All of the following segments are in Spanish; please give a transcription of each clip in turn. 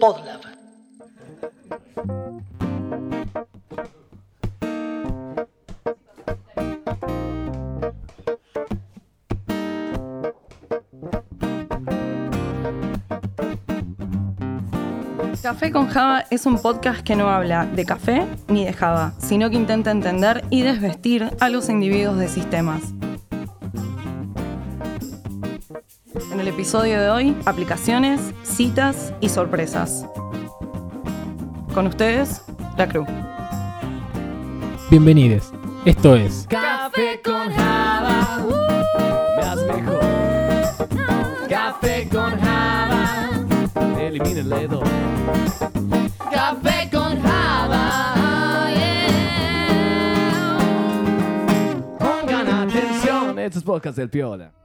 Podlab. Café con Java es un podcast que no habla de café ni de Java, sino que intenta entender y desvestir a los individuos de sistemas. Episodio de hoy, aplicaciones, citas y sorpresas. Con ustedes, la crew. Bienvenidos. Esto es Café con Java, uh, me mejor. Café con Java, elimina el dedo. Café con Java, yeah. Pongan atención, estos podcasts del Piola.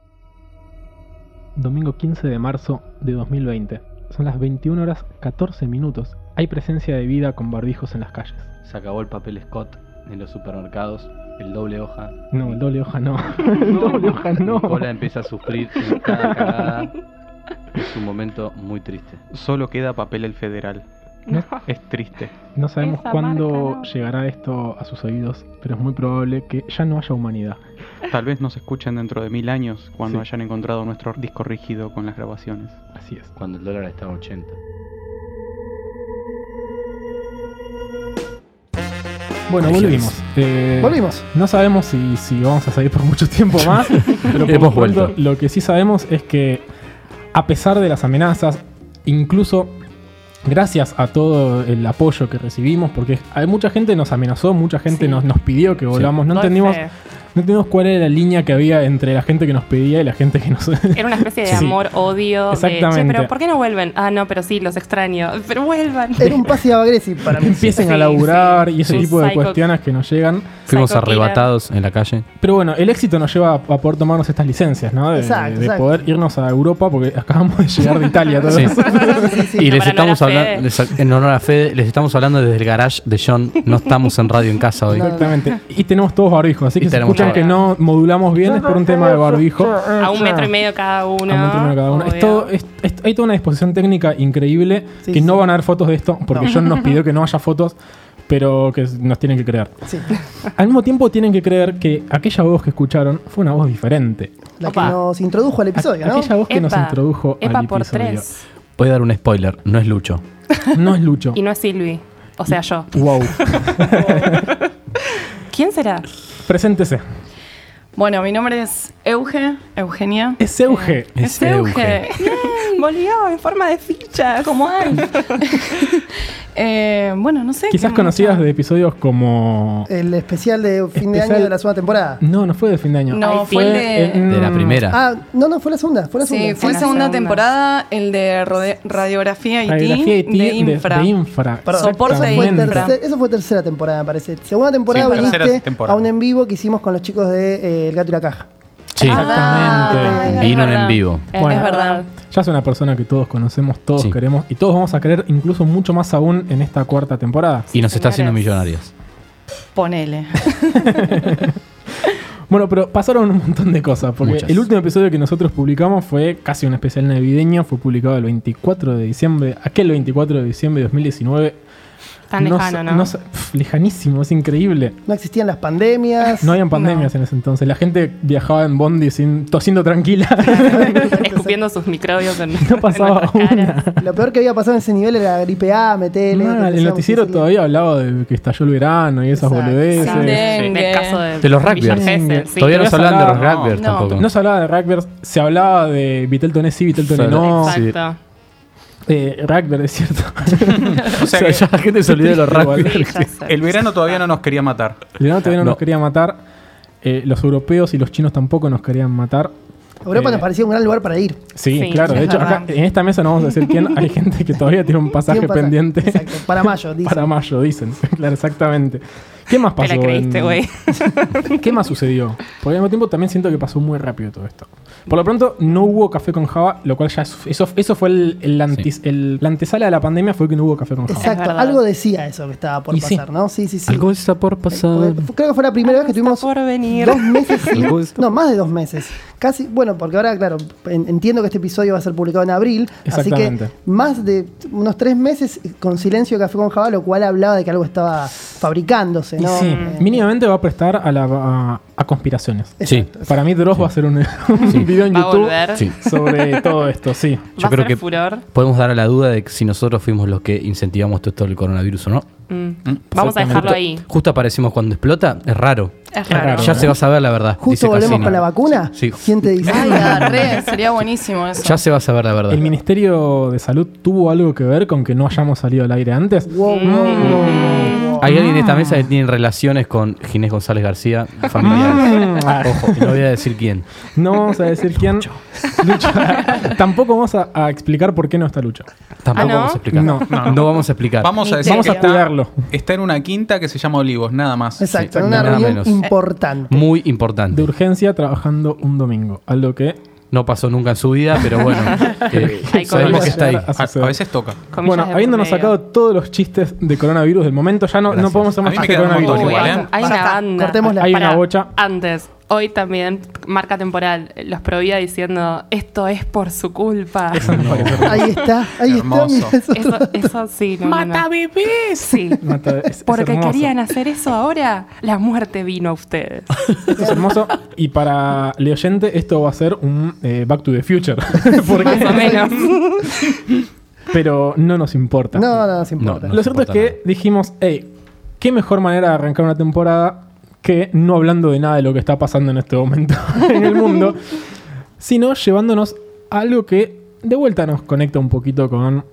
Domingo 15 de marzo de 2020. Son las 21 horas 14 minutos. Hay presencia de vida con barbijos en las calles. Se acabó el papel Scott en los supermercados, el doble hoja. No, el doble hoja no. el doble hoja no. cola empieza a sufrir en cada cagada. Es un momento muy triste. Solo queda papel el federal. No, Es triste. no sabemos Esa cuándo marca no. llegará esto a sus oídos, pero es muy probable que ya no haya humanidad. Tal vez nos escuchen dentro de mil años cuando Sí. hayan encontrado nuestro disco rígido con las grabaciones. Así es. Cuando el dólar está a 80. Bueno, volvimos. Eh, Volvimos. No sabemos si, si vamos a seguir por mucho tiempo más, pero por Hemos lo pronto, vuelto. lo que sí sabemos es que a pesar de las amenazas, incluso gracias a todo el apoyo que recibimos, porque hay mucha gente nos amenazó, mucha gente Sí. nos, nos pidió que volvamos, no entendimos. No entendimos cuál era la línea que había entre la gente que nos pedía y la gente que nos... Era una especie de Sí. amor-odio. de, Exactamente. "Che, pero ¿por qué no vuelven? Ah, no, pero sí, los extraño. Pero vuelvan. Era un passive aggressive para mí. empiecen Sí, a laburar y ese sí. tipo de Psycho- cuestiones que nos llegan. Fuimos Killer. arrebatados en la calle. Pero bueno, el éxito nos lleva a, a poder tomarnos estas licencias, ¿no? De, Exacto, de exacto. poder irnos a Europa, porque acabamos de llegar de Italia todos. Sí. Sí, sí. Y les estamos hablando, en honor a Fede, les estamos hablando desde el garage de John. No estamos en radio en casa hoy. Exactamente. Y tenemos todos barbijos, así Y que tenemos escuchan que no modulamos bien es por un tema de barbijo. A un metro y medio cada uno. A un metro y medio cada uno. Es obvio. todo- es- es- hay toda una disposición técnica increíble Sí, que no van a haber fotos de esto, porque John nos pidió que no haya fotos, pero que nos tienen que creer. Sí. Al mismo tiempo tienen que creer que aquella voz que escucharon fue una voz diferente. La que nos introdujo al episodio, ¿no? Aquella voz que nos introdujo Epa al por episodio. tres. Voy a dar un spoiler, no es Lucho. No es Lucho. Y no es Silvi. O sea, yo. Wow. ¿Quién será? Preséntese. Bueno, mi nombre es Euge, Eugenia. Es Euge. Es Euge. Volvió en forma de fichas. ¿Cómo hay? Eh, bueno, no sé. Quizás ¿qué conocidas de episodios como. El especial de fin de año de la segunda temporada. No, no fue de fin de año. No, Ay, fue el de- en- De la primera. Ah, no, no, fue la segunda. Fue la Sí, segunda. fue la segunda segunda. temporada, el de rode- radiografía IT, Radiografía IT de infra. De, infra. Perdón, Soporte fue, infra. tercer- eso fue tercera temporada, me parece. Segunda temporada Sí, viniste temporada. a un en vivo que hicimos con los chicos de eh, El Gato y la Caja. Sí, Exactamente. Ah, vino es en vivo. Es Bueno. verdad. Ya es una persona que todos conocemos, todos Sí. queremos y todos vamos a querer incluso mucho más aún en esta cuarta temporada. Y nos está haciendo millonarios. Ponele. Bueno, pero pasaron un montón de cosas, porque Muchas. el último episodio que nosotros publicamos fue casi un especial navideño, fue publicado el 24 de diciembre, aquel 24 de diciembre de 2019. Tan No lejano, ¿no? pf, lejanísimo, es increíble. No existían las pandemias. No habían pandemias en ese entonces. La gente viajaba en Bondi sin, tosiendo tranquila. Escupiendo sus microbios en no pasaba en una. Lo peor que había pasado en ese nivel era gripe A, metele. Mal, el noticiero todavía hablaba de que estalló el verano y esas Exacto. boludeces. Sí. Del caso de, De los rugbyers. Sí. Todavía no se hablan de los hablaba- rugbyers no, tampoco. No se hablaba de rugby, se hablaba de Viteltoné sí, Viteltoné Solo. no. Sí. Exacto. Eh, rugby, es cierto. O sea que ya la gente se olvidó de los sé. el verano todavía no nos quería matar. El verano todavía no, No. nos quería matar. Eh, los europeos y los chinos tampoco nos querían matar. Europa Eh, nos parecía un gran lugar para ir. Sí, Sí, claro. De hecho, acá en esta mesa no vamos a decir quién. Hay gente que todavía tiene un pasaje Tiene un pasaje. pendiente Exacto, para mayo, dice. para mayo, dicen. claro, exactamente. ¿Qué más Te pasó? la creíste, en- güey. ¿Qué más sucedió? Porque al mismo tiempo también siento que pasó muy rápido todo esto. Por lo pronto, no hubo café con Java, lo cual ya es- eso, eso fue el, el- la antesala de la pandemia, fue que no hubo café con Java. Exacto, verdad. algo decía eso que estaba por Y sí. pasar, ¿no? Sí, sí, sí. Algo está por pasar. Creo que fue la primera vez que tuvimos por venir. dos meses. sin- Algo está- no, más de dos meses. Casi, bueno, porque ahora, claro, en- entiendo que este episodio va a ser publicado en abril. Así que Exactamente. más de unos tres meses con silencio de café con Java, lo cual hablaba de que algo estaba fabricándose, Y ¿no? sí, Eh, mínimamente va a prestar a, la, a, a conspiraciones. Sí. exacto. Para mí, Dross va a hacer un, un video en Va a YouTube. Sí. sobre todo esto, sí. Yo creo que furor. podemos dar a la duda de que si nosotros fuimos los que incentivamos todo esto del coronavirus o no. Mm. Vamos a dejarlo ahí. Justo aparecimos cuando explota, es raro. Es raro. Ya se va a saber la verdad. Justo volvemos Cassini. con la vacuna. Sí. ¿Quién te dice? Ay, sería buenísimo eso. Ya se va a saber la verdad. ¿El Ministerio de Salud tuvo algo que ver con que no hayamos salido al aire antes? Wow, wow. Hay alguien de esta mesa que tiene relaciones con Ginés González García, familiares. Ah, Ojo, y no voy a decir quién. No vamos a decir quién. Lucho. Tampoco vamos a, a explicar por qué no está Lucho. Tampoco ¿Ah, no? vamos a explicar. No, no, vamos a explicar. Vamos a decir Vamos que a está- cuidarlo. Está en una quinta que se llama Olivos, nada más. Exacto, Sí, en una nada reunión menos. importante. Muy De importante. urgencia trabajando un domingo. Algo que No pasó nunca en su vida, pero bueno. eh, sabemos que está ahí. A veces toca. Comillas bueno, habiéndonos medio. sacado todos los chistes de coronavirus del momento, ya no, no podemos hacer más chistes de coronavirus. montón Uy, igual, ¿eh? hay una banda. cortémosla. Hay una bocha. Antes, hoy también, marca temporal, los prohibía diciendo esto es por su culpa. Eso hermoso. Ahí está, ahí Hermoso. está. eso- Eso, eso sí, no, no, no. bebés! Sí. Mata- es- Porque querían hacer eso ahora, la muerte vino a ustedes. Esto es hermoso. Y para el oyente, esto va a ser un eh, Back to the Future. Porque- Más o menos. pero no nos importa. No, no, nos importa. No, Lo cierto es que dijimos, hey, qué mejor manera de arrancar una temporada que no hablando de nada de lo que está pasando en este momento en el mundo, sino llevándonos a algo que de vuelta nos conecta un poquito con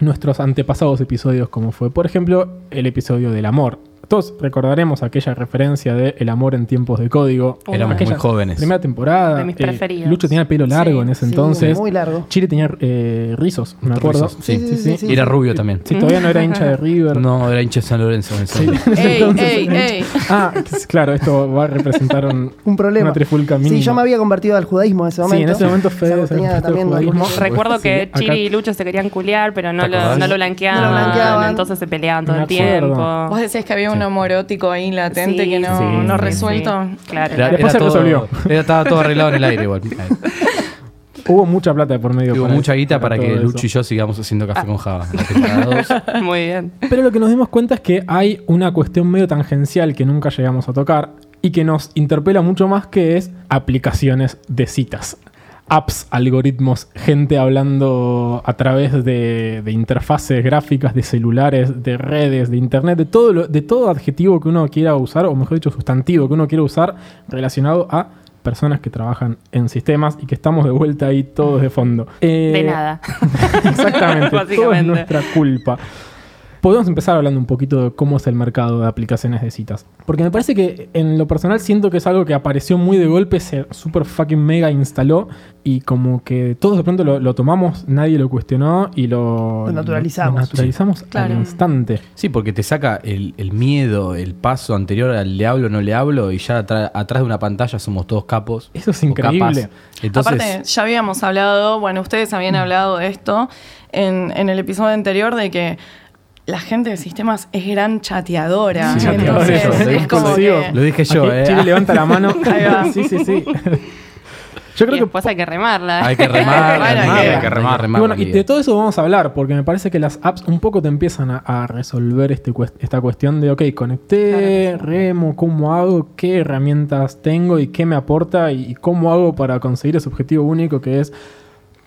nuestros antepasados episodios, como fue, por ejemplo, el episodio del amor. Todos recordaremos aquella referencia de El amor en tiempos de código. Éramos Aquella muy jóvenes. Primera temporada. De mis eh, preferidos. Lucho tenía el pelo largo Sí. en ese Sí, entonces. muy largo. Chile tenía eh, rizos, me acuerdo. Rizos, sí. Sí, sí, sí, sí. Y era rubio también. Si todavía no era hincha de River. No, era hincha de San Lorenzo. en Sí. Ey, Entonces, ey, ey. Ah, claro, esto va a representar un, Un problema. una trifulca mínima. Sí, yo me había convertido al judaísmo en ese momento. Sí, en ese momento O sea, algunos- Recuerdo Sí, que acá- Chiri y Lucho se querían culiar, pero no ¿Te lo, no lo blanqueaban. No lo blanqueaban. Entonces se peleaban todo el tiempo. Vos decías que había un amor erótico ahí latente Sí, que no, sí, no resuelto. Sí, claro. Era- Después era se todo- resolvió. era- estaba todo arreglado en el aire igual. Hubo mucha plata de por medio. Hubo mucha guita para que Lucho y yo sigamos haciendo café con Java. Muy bien. Pero lo que nos dimos cuenta es que hay una cuestión medio tangencial que nunca llegamos a tocar y que nos interpela mucho más que es aplicaciones de citas. Apps, algoritmos, gente hablando a través de, de interfaces gráficas, de celulares, de redes, de internet, de todo, lo- de todo adjetivo que uno quiera usar, o mejor dicho, sustantivo que uno quiera usar relacionado a personas que trabajan en sistemas y que estamos de vuelta ahí todos de fondo. Eh, De nada. Exactamente, todo es nuestra culpa. Podemos empezar hablando un poquito de cómo es el mercado de aplicaciones de citas. Porque me parece que en lo personal siento que es algo que apareció muy de golpe, se super fucking mega instaló y como que todos de pronto lo, lo tomamos, nadie lo cuestionó y lo, Lo naturalizamos. lo naturalizamos al instante. Sí, porque te saca el, el miedo, el paso anterior al le hablo o no le hablo y ya atrás de una pantalla somos todos capos. Eso es increíble. Entonces, Aparte, ya habíamos hablado, bueno, ustedes habían hablado de esto en, en el episodio anterior, de que la gente de sistemas es gran chateadora. Sí, Entonces, eso, es como que- lo dije yo, Aquí ¿eh? Chile levanta la mano. Ahí va. sí, sí, sí. Yo Y creo que después hay que remarla. Hay que remar, Bueno, remar, hay que hay que remar. Y bueno, y de todo eso vamos a hablar, porque me parece que las apps un poco te empiezan a, a resolver este cuest- esta cuestión de, ok, conecté, remo, ¿cómo hago? ¿Qué herramientas tengo y qué me aporta? Y, y cómo hago para conseguir ese objetivo único que es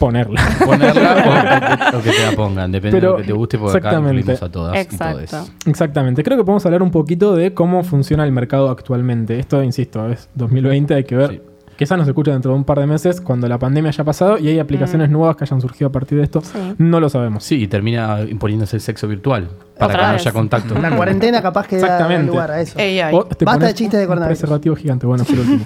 ponerla. ponerla o, o que, o que te la pongan, depende Pero, de lo que te guste, porque acá exactamente. incluimos a todas y todes. Exactamente. Creo que podemos hablar un poquito de cómo funciona el mercado actualmente. Esto, insisto, es 2020, hay que ver. Sí. Quizás nos escuche dentro de un par de meses cuando la pandemia haya pasado y hay aplicaciones nuevas que hayan surgido a partir de esto. Sí. No lo sabemos. Sí, y termina imponiéndose el sexo virtual para Otra que no vez. haya contacto. La cuarentena capaz que da Exactamente. lugar a eso. AI. O te Basta pones de chistes de un coronavirus. preservativo gigante. Bueno, lo último.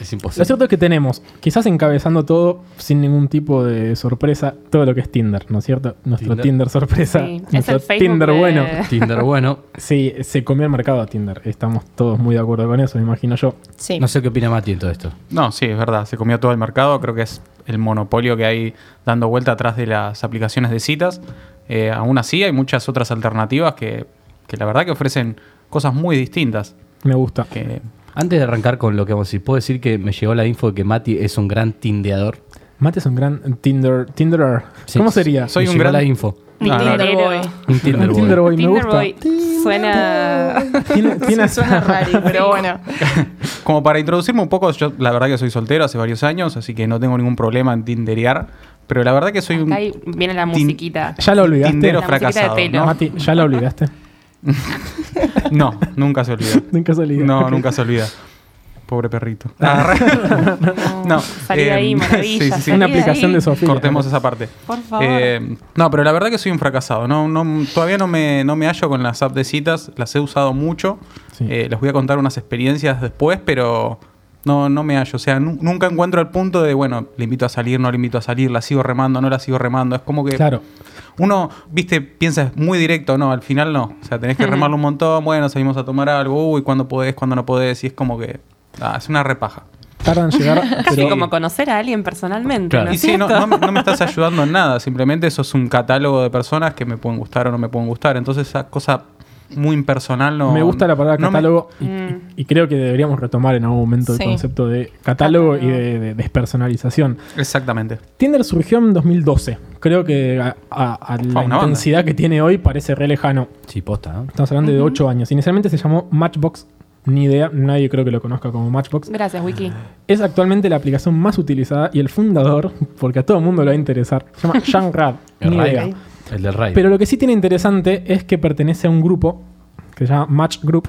Es Lo imposible. cierto es que tenemos, quizás encabezando todo sin ningún tipo de sorpresa, todo lo que es Tinder, ¿no es cierto? Nuestro Tinder, Tinder. sorpresa, Sí, es nuestro el Facebook Tinder de- bueno. Tinder, bueno. Sí, se comió el mercado a Tinder. Estamos todos muy de acuerdo con eso, me imagino yo. Sí. No sé qué opina Mati en todo esto. No, sí, es verdad. Se comió todo el mercado. Creo que es el monopolio que hay dando vuelta atrás de las aplicaciones de citas. Eh, aún así, hay muchas otras alternativas que, que la verdad que ofrecen cosas muy distintas. Me gusta. Que, Antes de arrancar con lo que vamos a decir, puedo decir que me llegó la info de que Mati es un gran tindeador. Mate es un gran Tinder. Tinderer. Sí. ¿Cómo sería? Soy me un gran- la info. Mi Ah, no. Tinder tinderero. boy. Un Tinder Un boy. Tinder boy, me Tinder gusta. boy suena. Tiene, tiene Suena raro, pero bueno. como para introducirme un poco, yo la verdad que soy soltero hace varios años, así que no tengo ningún problema en tinderear. Pero la verdad que soy un Ahí viene la Tin- musiquita. ¿Ya lo olvidaste? tindero La musiquita de fracasado. pelo. ¿no? Mati, ¿ya lo olvidaste? No, nunca se olvida. Nunca se olvida. No, Ok. nunca se olvida. Pobre perrito. No, no, salí de eh, ahí, maravilla. sí, sí, sí. Una de aplicación ahí. de Sofía. Cortemos esa parte. Por favor. Eh, no, pero la verdad que soy un fracasado. No, no, todavía no me, no me hallo con las apps de citas. Las he usado mucho. Sí. Eh, les voy a contar unas experiencias después, pero no, no me hallo. O sea, nu- nunca encuentro el punto de, bueno, le invito a salir, no le invito a salir, la sigo remando, no la sigo remando. Es como que Claro. uno, viste, piensa es muy directo, no, al final no. O sea, tenés que remarlo un montón, bueno, salimos a tomar algo, uy, cuándo podés, cuándo no podés, y es como que, ah, es una repaja. Tardan en llegar, Sí, pero como conocer a alguien personalmente. Claro. ¿no Y sí, no, no- no me estás ayudando en nada, simplemente eso es un catálogo de personas que me pueden gustar o no me pueden gustar. Entonces esa cosa muy impersonal no... me gusta la palabra no me- catálogo y, Mm. y creo que deberíamos retomar en algún momento Sí. el concepto de catálogo y de, de despersonalización. Exactamente. Tinder surgió en 2012. Creo que a, a- a la banda. intensidad que tiene hoy parece re lejano. Sí, posta, ¿no? Estamos hablando de 8 años. Inicialmente se llamó Matchbox. Ni idea, nadie creo que lo conozca como Matchbox. Gracias, Wiki. Es actualmente la aplicación más utilizada y el fundador, porque a todo el mundo le va a interesar, se llama Jean Rad. Ni idea. El del Ray. Pero lo que sí tiene interesante es que pertenece a un grupo que se llama Match Group,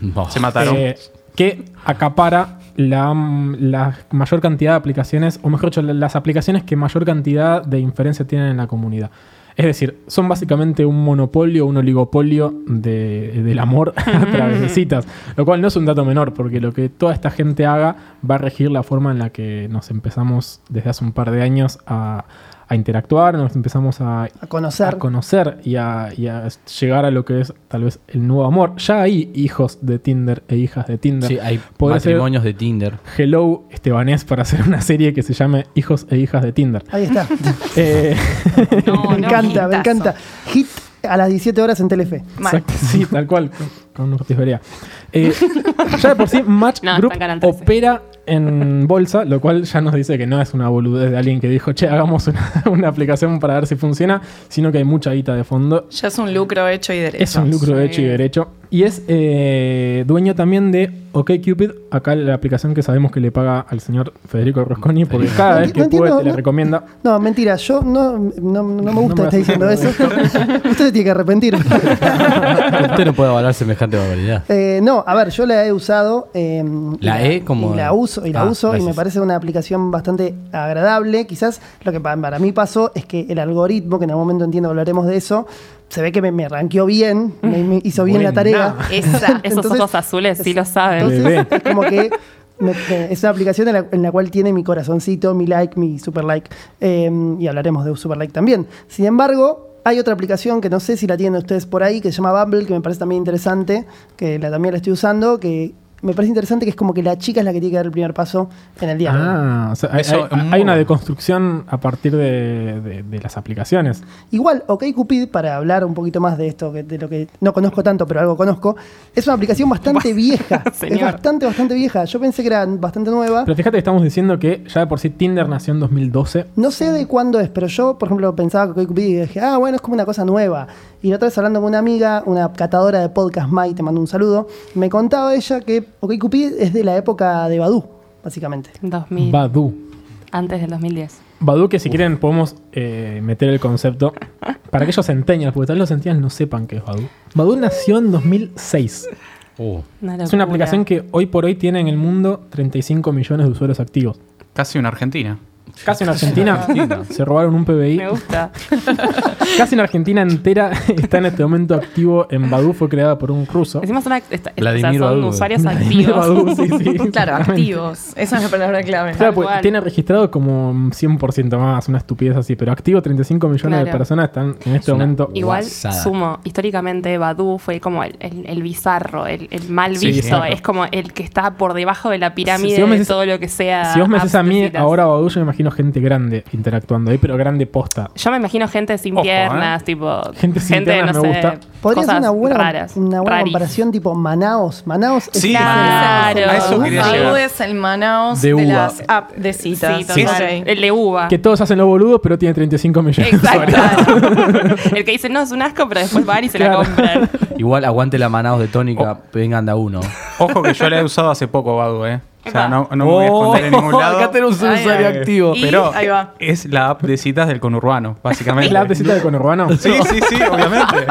No. Se mataron. eh, que acapara la, la mayor cantidad de aplicaciones, o mejor dicho, la- las aplicaciones que mayor cantidad de inferencia tienen en la comunidad. Es decir, son básicamente un monopolio, un oligopolio de- del amor a través de citas. Lo cual no es un dato menor, porque lo que toda esta gente haga va a regir la forma en la que nos empezamos desde hace un par de años a, a interactuar, nos empezamos a, A conocer. a conocer y a, y a llegar a lo que es tal vez el nuevo amor. Ya hay hijos de Tinder e hijas de Tinder. Sí, hay ser matrimonios de Tinder. Hello Estebanés para hacer una serie que se llame Hijos e hijas de Tinder. Ahí está. Eh, No, me no, encanta, me encanta. Hit a las 17 horas en Telefe. Exacto, sí, tal cual, con, con Ortiz. Eh, ya de por sí, Match No, Group está en Canal 13. opera en bolsa, lo cual ya nos dice que no es una boludez de alguien que dijo, che, hagamos una, una aplicación para ver si funciona, sino que hay mucha guita de fondo Ya es un lucro hecho y derecho. Es un lucro Sí. hecho y derecho. Y es eh, dueño también de OkCupid, acá la aplicación que sabemos que le paga al señor Federico Rosconi, porque cada No vez que no puede te la no- recomienda. No, mentira, yo no, no, no me gusta a- diciendo eso. Usted se tiene que arrepentir. Usted no puede avalar semejante barbaridad. Eh, no, a ver, yo la he usado. eh, La y E como- Y la uso, y la Ah, uso y me parece una aplicación bastante agradable. Quizás lo que pa- para mí pasó es que el algoritmo, que en algún momento entiendo hablaremos de eso, se ve que me, me ranqueó bien, me, me hizo bien la tarea. Esa, esos ojos azules sí lo saben. Entonces, es como que me- me- es una aplicación en la, en la cual tiene mi corazoncito, mi like, mi super like. eh, y hablaremos de super like también. Sin embargo, hay otra aplicación que no sé si la tienen ustedes por ahí, que se llama Bumble, que me parece también interesante, que la, también la estoy usando, que me parece interesante que es como que la chica es la que tiene que dar el primer paso en el diálogo. Ah, o sea, hay, Eso hay- es muy hay una deconstrucción a partir de, de- de las aplicaciones. Igual, OkCupid, para hablar un poquito más de esto, de lo que no conozco tanto, pero algo conozco, es una aplicación bastante vieja. es bastante, bastante vieja. Yo pensé que era bastante nueva. Pero fíjate que estamos diciendo que ya de por sí Tinder nació en 2012. No sé de cuándo es, pero yo, por ejemplo, pensaba que OkCupid y dije, ah, bueno, es como una cosa nueva. Y la otra vez hablando con una amiga, una catadora de podcast, Mai, te mando un saludo, me contaba ella que OkCupid es de la época de Badu, básicamente. 2000. Badu. Antes del 2010. Badu, que si quieren podemos eh, meter el concepto para aquellos centennials, porque tal vez los centennials no sepan qué es Badu. Badu nació en 2006. Uh, Una Es una aplicación que hoy por hoy tiene en el mundo 35 millones de usuarios activos. Casi una Argentina. Casi en Argentina se robaron un PBI. Me gusta. Casi en Argentina entera está en este momento activo en Badu, fue creada por un ruso. Encima son, act- esta- o sea, Vladimir son Badu. usuarios activos. Badu, sí, sí, Claro, activos. Esa es la palabra clave. Claro, pues, cual. tiene registrado como 100% más, una estupidez así, pero activo 35 millones de Claro. personas están en este una- momento. Igual Guasada. sumo, históricamente Badu fue como el, el- el bizarro, el, el mal Sí, visto, es como el que está por debajo de la pirámide Si vos me de decís- todo lo que sea. Si vos me decís apps a de mí, citas. ahora Badu, yo me imagino gente grande interactuando ahí, pero grande posta. Yo me imagino gente sin Ojo, piernas, tipo. Gente sin piernas no me sé, gusta. Podría ser una buena, raras. una buena raris. comparación tipo Manaos. Manaos es Sí, Claro. a eso quería Badu llegar. es el Manaus De de, las apps de citas. Sí. Ok. El de uva. Que todos hacen los boludos, pero tiene 35 millones de usuarios. Exacto. el que dice, no, es un asco, pero después van y se Claro. la compran. Igual aguante la manaos de tónica, vengan de a uno. Ojo que yo la he usado hace poco, Badu, ¿eh? O sea, no, no me voy a esconder en ningún lado. Acá tenemos un usuario activo. Y- Pero ahí va. es la app de citas del conurbano, básicamente. ¿Es la app de cita de conurbano? Sí, sí, sí, obviamente.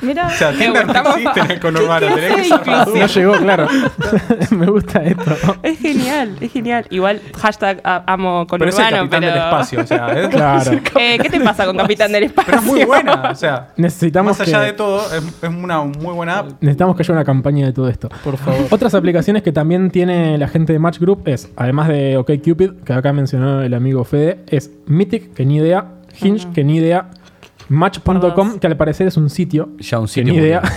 Mira. O sea, Tinder no Estamos- existe en el conurbano. tenés que usar Badu. No llegó, claro. me gusta esto. Es genial, es genial. Igual, hashtag a- amo con Pero es el capitán pero... del espacio, o sea, ¿eh? Claro. Eh, ¿Qué te pasa con Capitán del Espacio? Pero es muy buena, o sea, Necesitamos más allá que- de todo, es, es una muy buena app. Necesitamos que haya una campaña de todo esto. Por favor. Otras aplicaciones que también tiene la gente de Match Group es, además de OkCupid, que acá mencionó el amigo Fede, es Mythic, que ni idea, Hinge, que ni idea, Match.com, que al parecer es un sitio. Ya un sitio. ni idea.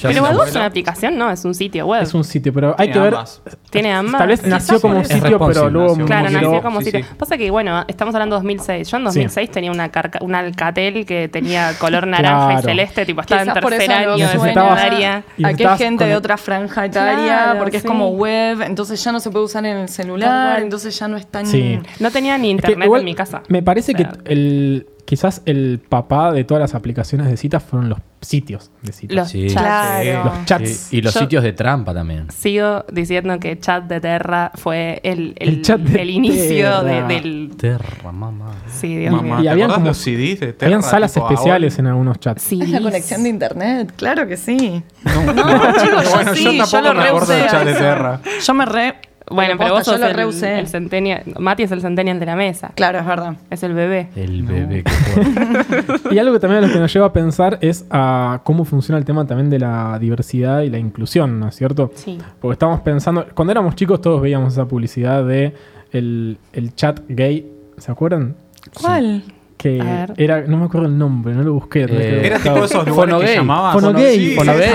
Ya Pero Badu es una aplicación, no, es un sitio web. es un sitio, pero hay Tiene que ver. ambas. Tiene ambas. Tal vez nació está como un Es sitio, responsive, pero luego nació. Claro, nació como sí, sitio. sí. Pasa que, bueno, estamos hablando de 2006. Yo en 2006 tenía una carca, un Alcatel que tenía color naranja Claro. y celeste, tipo, estaba en Quizás por tercer eso año de suena. secundaria. Y Aquí hay gente de otra franja etaria, Claro, porque es como web, entonces ya no se puede usar en el Tal celular, cual. entonces ya no es tan... Sí. No tenía ni Es que internet igual en mi casa. Me parece O sea, que el, quizás el papá de todas las aplicaciones de citas fueron los sitios de citas. Los Sí. chats. Claro. Los chats. Sí, Y los Yo- sitios de trampa también. Sigo diciendo que Chat de Terra fue el, el, El chat de el inicio de- del. Terra, mamá. Sí, Dios Mamá, mío. Y ¿te habían acordás como- los CDs de Terra, Habían salas especiales en algunos chats. Sí, Es la conexión de internet, claro que sí. No, chicos, yo bueno, sí, yo yo tampoco lo me acuerdo del chat de. Terra. Yo me re... Bueno, pero vos posta, sos yo lo el, reusé. el centennial. Mati es el centennial de la mesa. Claro, es verdad. Es el bebé. El bebé que. Y algo que también a lo que nos lleva a pensar es a cómo funciona el tema también de la diversidad y la inclusión, ¿no es cierto? Sí. Porque estamos pensando, cuando éramos chicos todos veíamos esa publicidad de el, el chat gay, ¿se acuerdan? ¿Cuál? Que era, no me acuerdo el nombre, no lo busqué. Eh, Era tipo esos lugares que llamaban. Fonogay, Sí, Fonogay.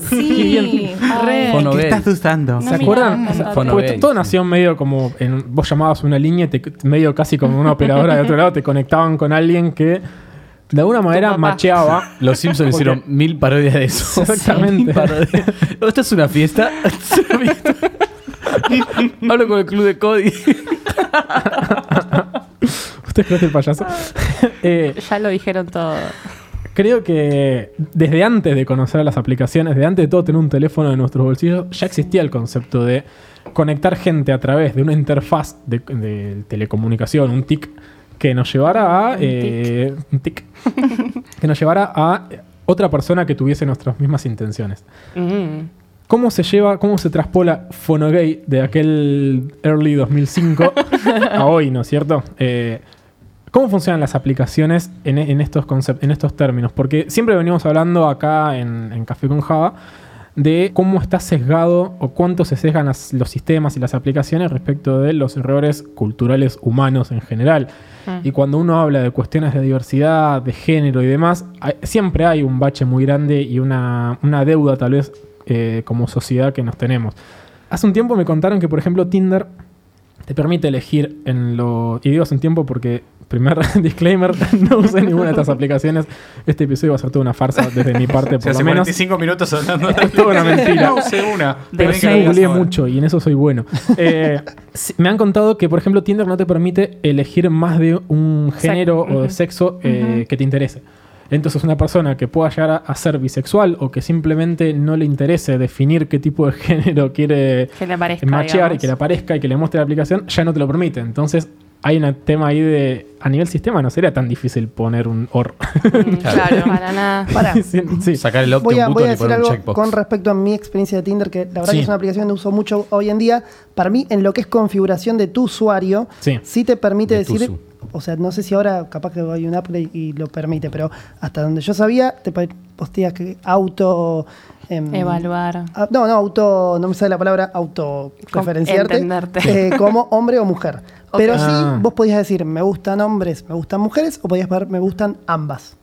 Sí, ¿Qué estás usando? ¿Se acuerdan? porque todo nació medio como en, vos llamabas una línea y te, medio casi como una operadora de otro lado te conectaban con alguien que de alguna manera macheaba. Los Simpsons hicieron mil parodias de eso. Exactamente. Parodias. ¿Esto es una fiesta? Hablo con el club de Cody. ¿Usted que el payaso? Eh, Ya lo dijeron todo. creo que desde antes de conocer las aplicaciones, desde antes de todo tener un teléfono en nuestros bolsillos, ya existía el concepto de conectar gente a través de una interfaz de, de telecomunicación, un TIC, que nos llevara a. Un eh, un TIC. que nos llevara a otra persona que tuviese nuestras mismas intenciones. Mm. ¿Cómo se lleva, cómo se traspola Fonogay de aquel early 2005 a hoy, ¿no es cierto? Eh, ¿Cómo funcionan las aplicaciones en, en estos en estos términos? Porque siempre venimos hablando acá en, en Café con Java de cómo está sesgado o cuánto se sesgan las- los sistemas y las aplicaciones respecto de los errores culturales humanos en general. Mm. Y cuando uno habla de cuestiones de diversidad, de género y demás, hay- siempre hay un bache muy grande y una, una deuda tal vez eh, como sociedad que nos tenemos. Hace un tiempo me contaron que, por ejemplo, Tinder te permite elegir en lo... Y digo hace un tiempo porque, primer disclaimer, no usé ninguna de estas aplicaciones. Este episodio va a ser toda una farsa desde mi parte, O por sea, lo hace menos. 45 minutos hablando de Es toda una mentira. No usé una. Pero sí googleé mucho y en eso soy bueno. Eh, sí, me han contado que, por ejemplo, Tinder no te permite elegir más de un género o de sexo eh, que te interese. Entonces, una persona que pueda llegar a, a ser bisexual o que simplemente no le interese definir qué tipo de género quiere machear y que le aparezca y que le muestre la aplicación, ya no te lo permite. Entonces, hay un tema ahí de. A nivel sistema no sería tan difícil poner un OR. Mm, Claro. Para nada. Sí, sí. Sacar el Voy a, voy a decir poner un algo checkbox. con respecto a mi experiencia de Tinder, que la verdad Sí. que es una aplicación que uso mucho hoy en día. Para mí, en lo que es configuración de tu usuario, Sí. te permite De decir. O sea, no sé si ahora capaz que hay un upgrade y lo permite, pero hasta donde yo sabía, te posteas que auto... em, Evaluar. no, no, auto, no me sale la palabra, autorreferenciarte entenderte. eh, como hombre o mujer. Pero sí, Ah. vos podías decir, me gustan hombres, me gustan mujeres, o podías poner, me gustan ambas.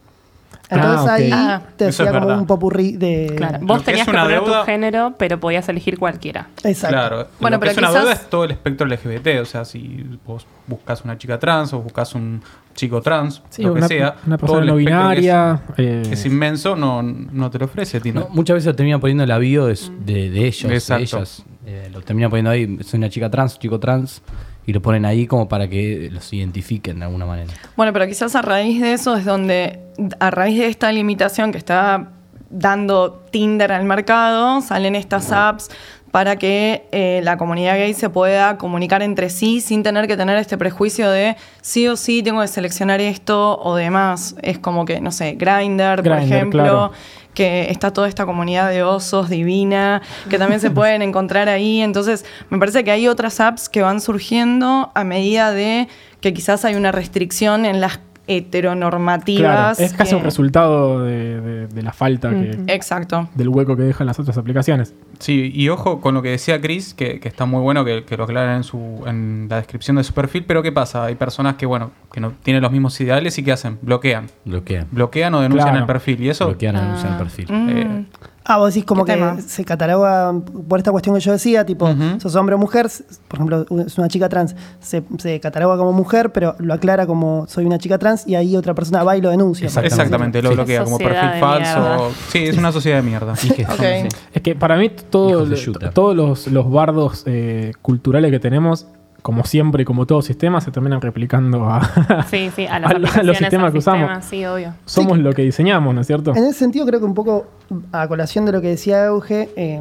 Entonces Ah, ahí Ah, te hacía es como verdad. un popurrí de... Claro. Vos que tenías que una poner deuda- tu género, pero podías elegir cualquiera. Exacto. Claro, Bueno, lo que pero es una deuda es todo el espectro LGBT, o sea, si vos buscas una chica trans o buscas un chico trans, Sí, lo que sea, una todo persona el no espectro que es- binaria. eh, que es inmenso, no, no te lo ofrece. No, muchas veces lo terminan poniendo en la bio de, de, de ellos, de ellas. Eh, lo terminan poniendo ahí, soy una chica trans, chico trans, y lo ponen ahí como para que los identifiquen de alguna manera. Bueno, pero quizás a raíz de eso es donde, a raíz de esta limitación que está dando Tinder al mercado, salen estas apps para que eh, la comunidad gay se pueda comunicar entre sí sin tener que tener este prejuicio de sí o sí tengo que seleccionar esto o demás. Es como que, no sé, Grindr, por ejemplo, claro. Que está toda esta comunidad de osos divina, que también se pueden encontrar ahí. Entonces, me parece que hay otras apps que van surgiendo a medida de que quizás hay una restricción en las claro, heteronormativas. es casi que- un resultado de, de- de la falta que- Exacto. del hueco que dejan las otras aplicaciones. Sí, y ojo con lo que decía Chris, que, que está muy bueno que, que lo aclaran en, su, en la descripción de su perfil, pero ¿qué pasa? Hay personas que, bueno, que no tienen los mismos ideales y ¿qué hacen? Bloquean. Bloquean. Bloquean o denuncian Claro. el perfil. Y eso, Bloquean, anuncian el perfil. Mm. Eh, Ah, vos decís como ¿Qué que tema? se cataloga por esta cuestión que yo decía, tipo, Ujú. sos hombre o mujer, por ejemplo, es una chica trans, se, se cataloga como mujer, pero lo aclara como soy una chica trans y ahí otra persona va y lo denuncia. Exactamente. exactamente, lo Sí. bloquea como perfil falso. mierda. Sí, es una sociedad de mierda. Y que- Ok. sí. Es que para mí todo, todos los, los bardos eh, culturales que tenemos, como siempre y como todo sistema, se terminan replicando a... Sí, sí, a, las A lo- a los sistemas que usamos. sistema, Sí, obvio. Somos lo que diseñamos, ¿no es cierto? En ese sentido, creo que un poco a colación de lo que decía Euge, eh,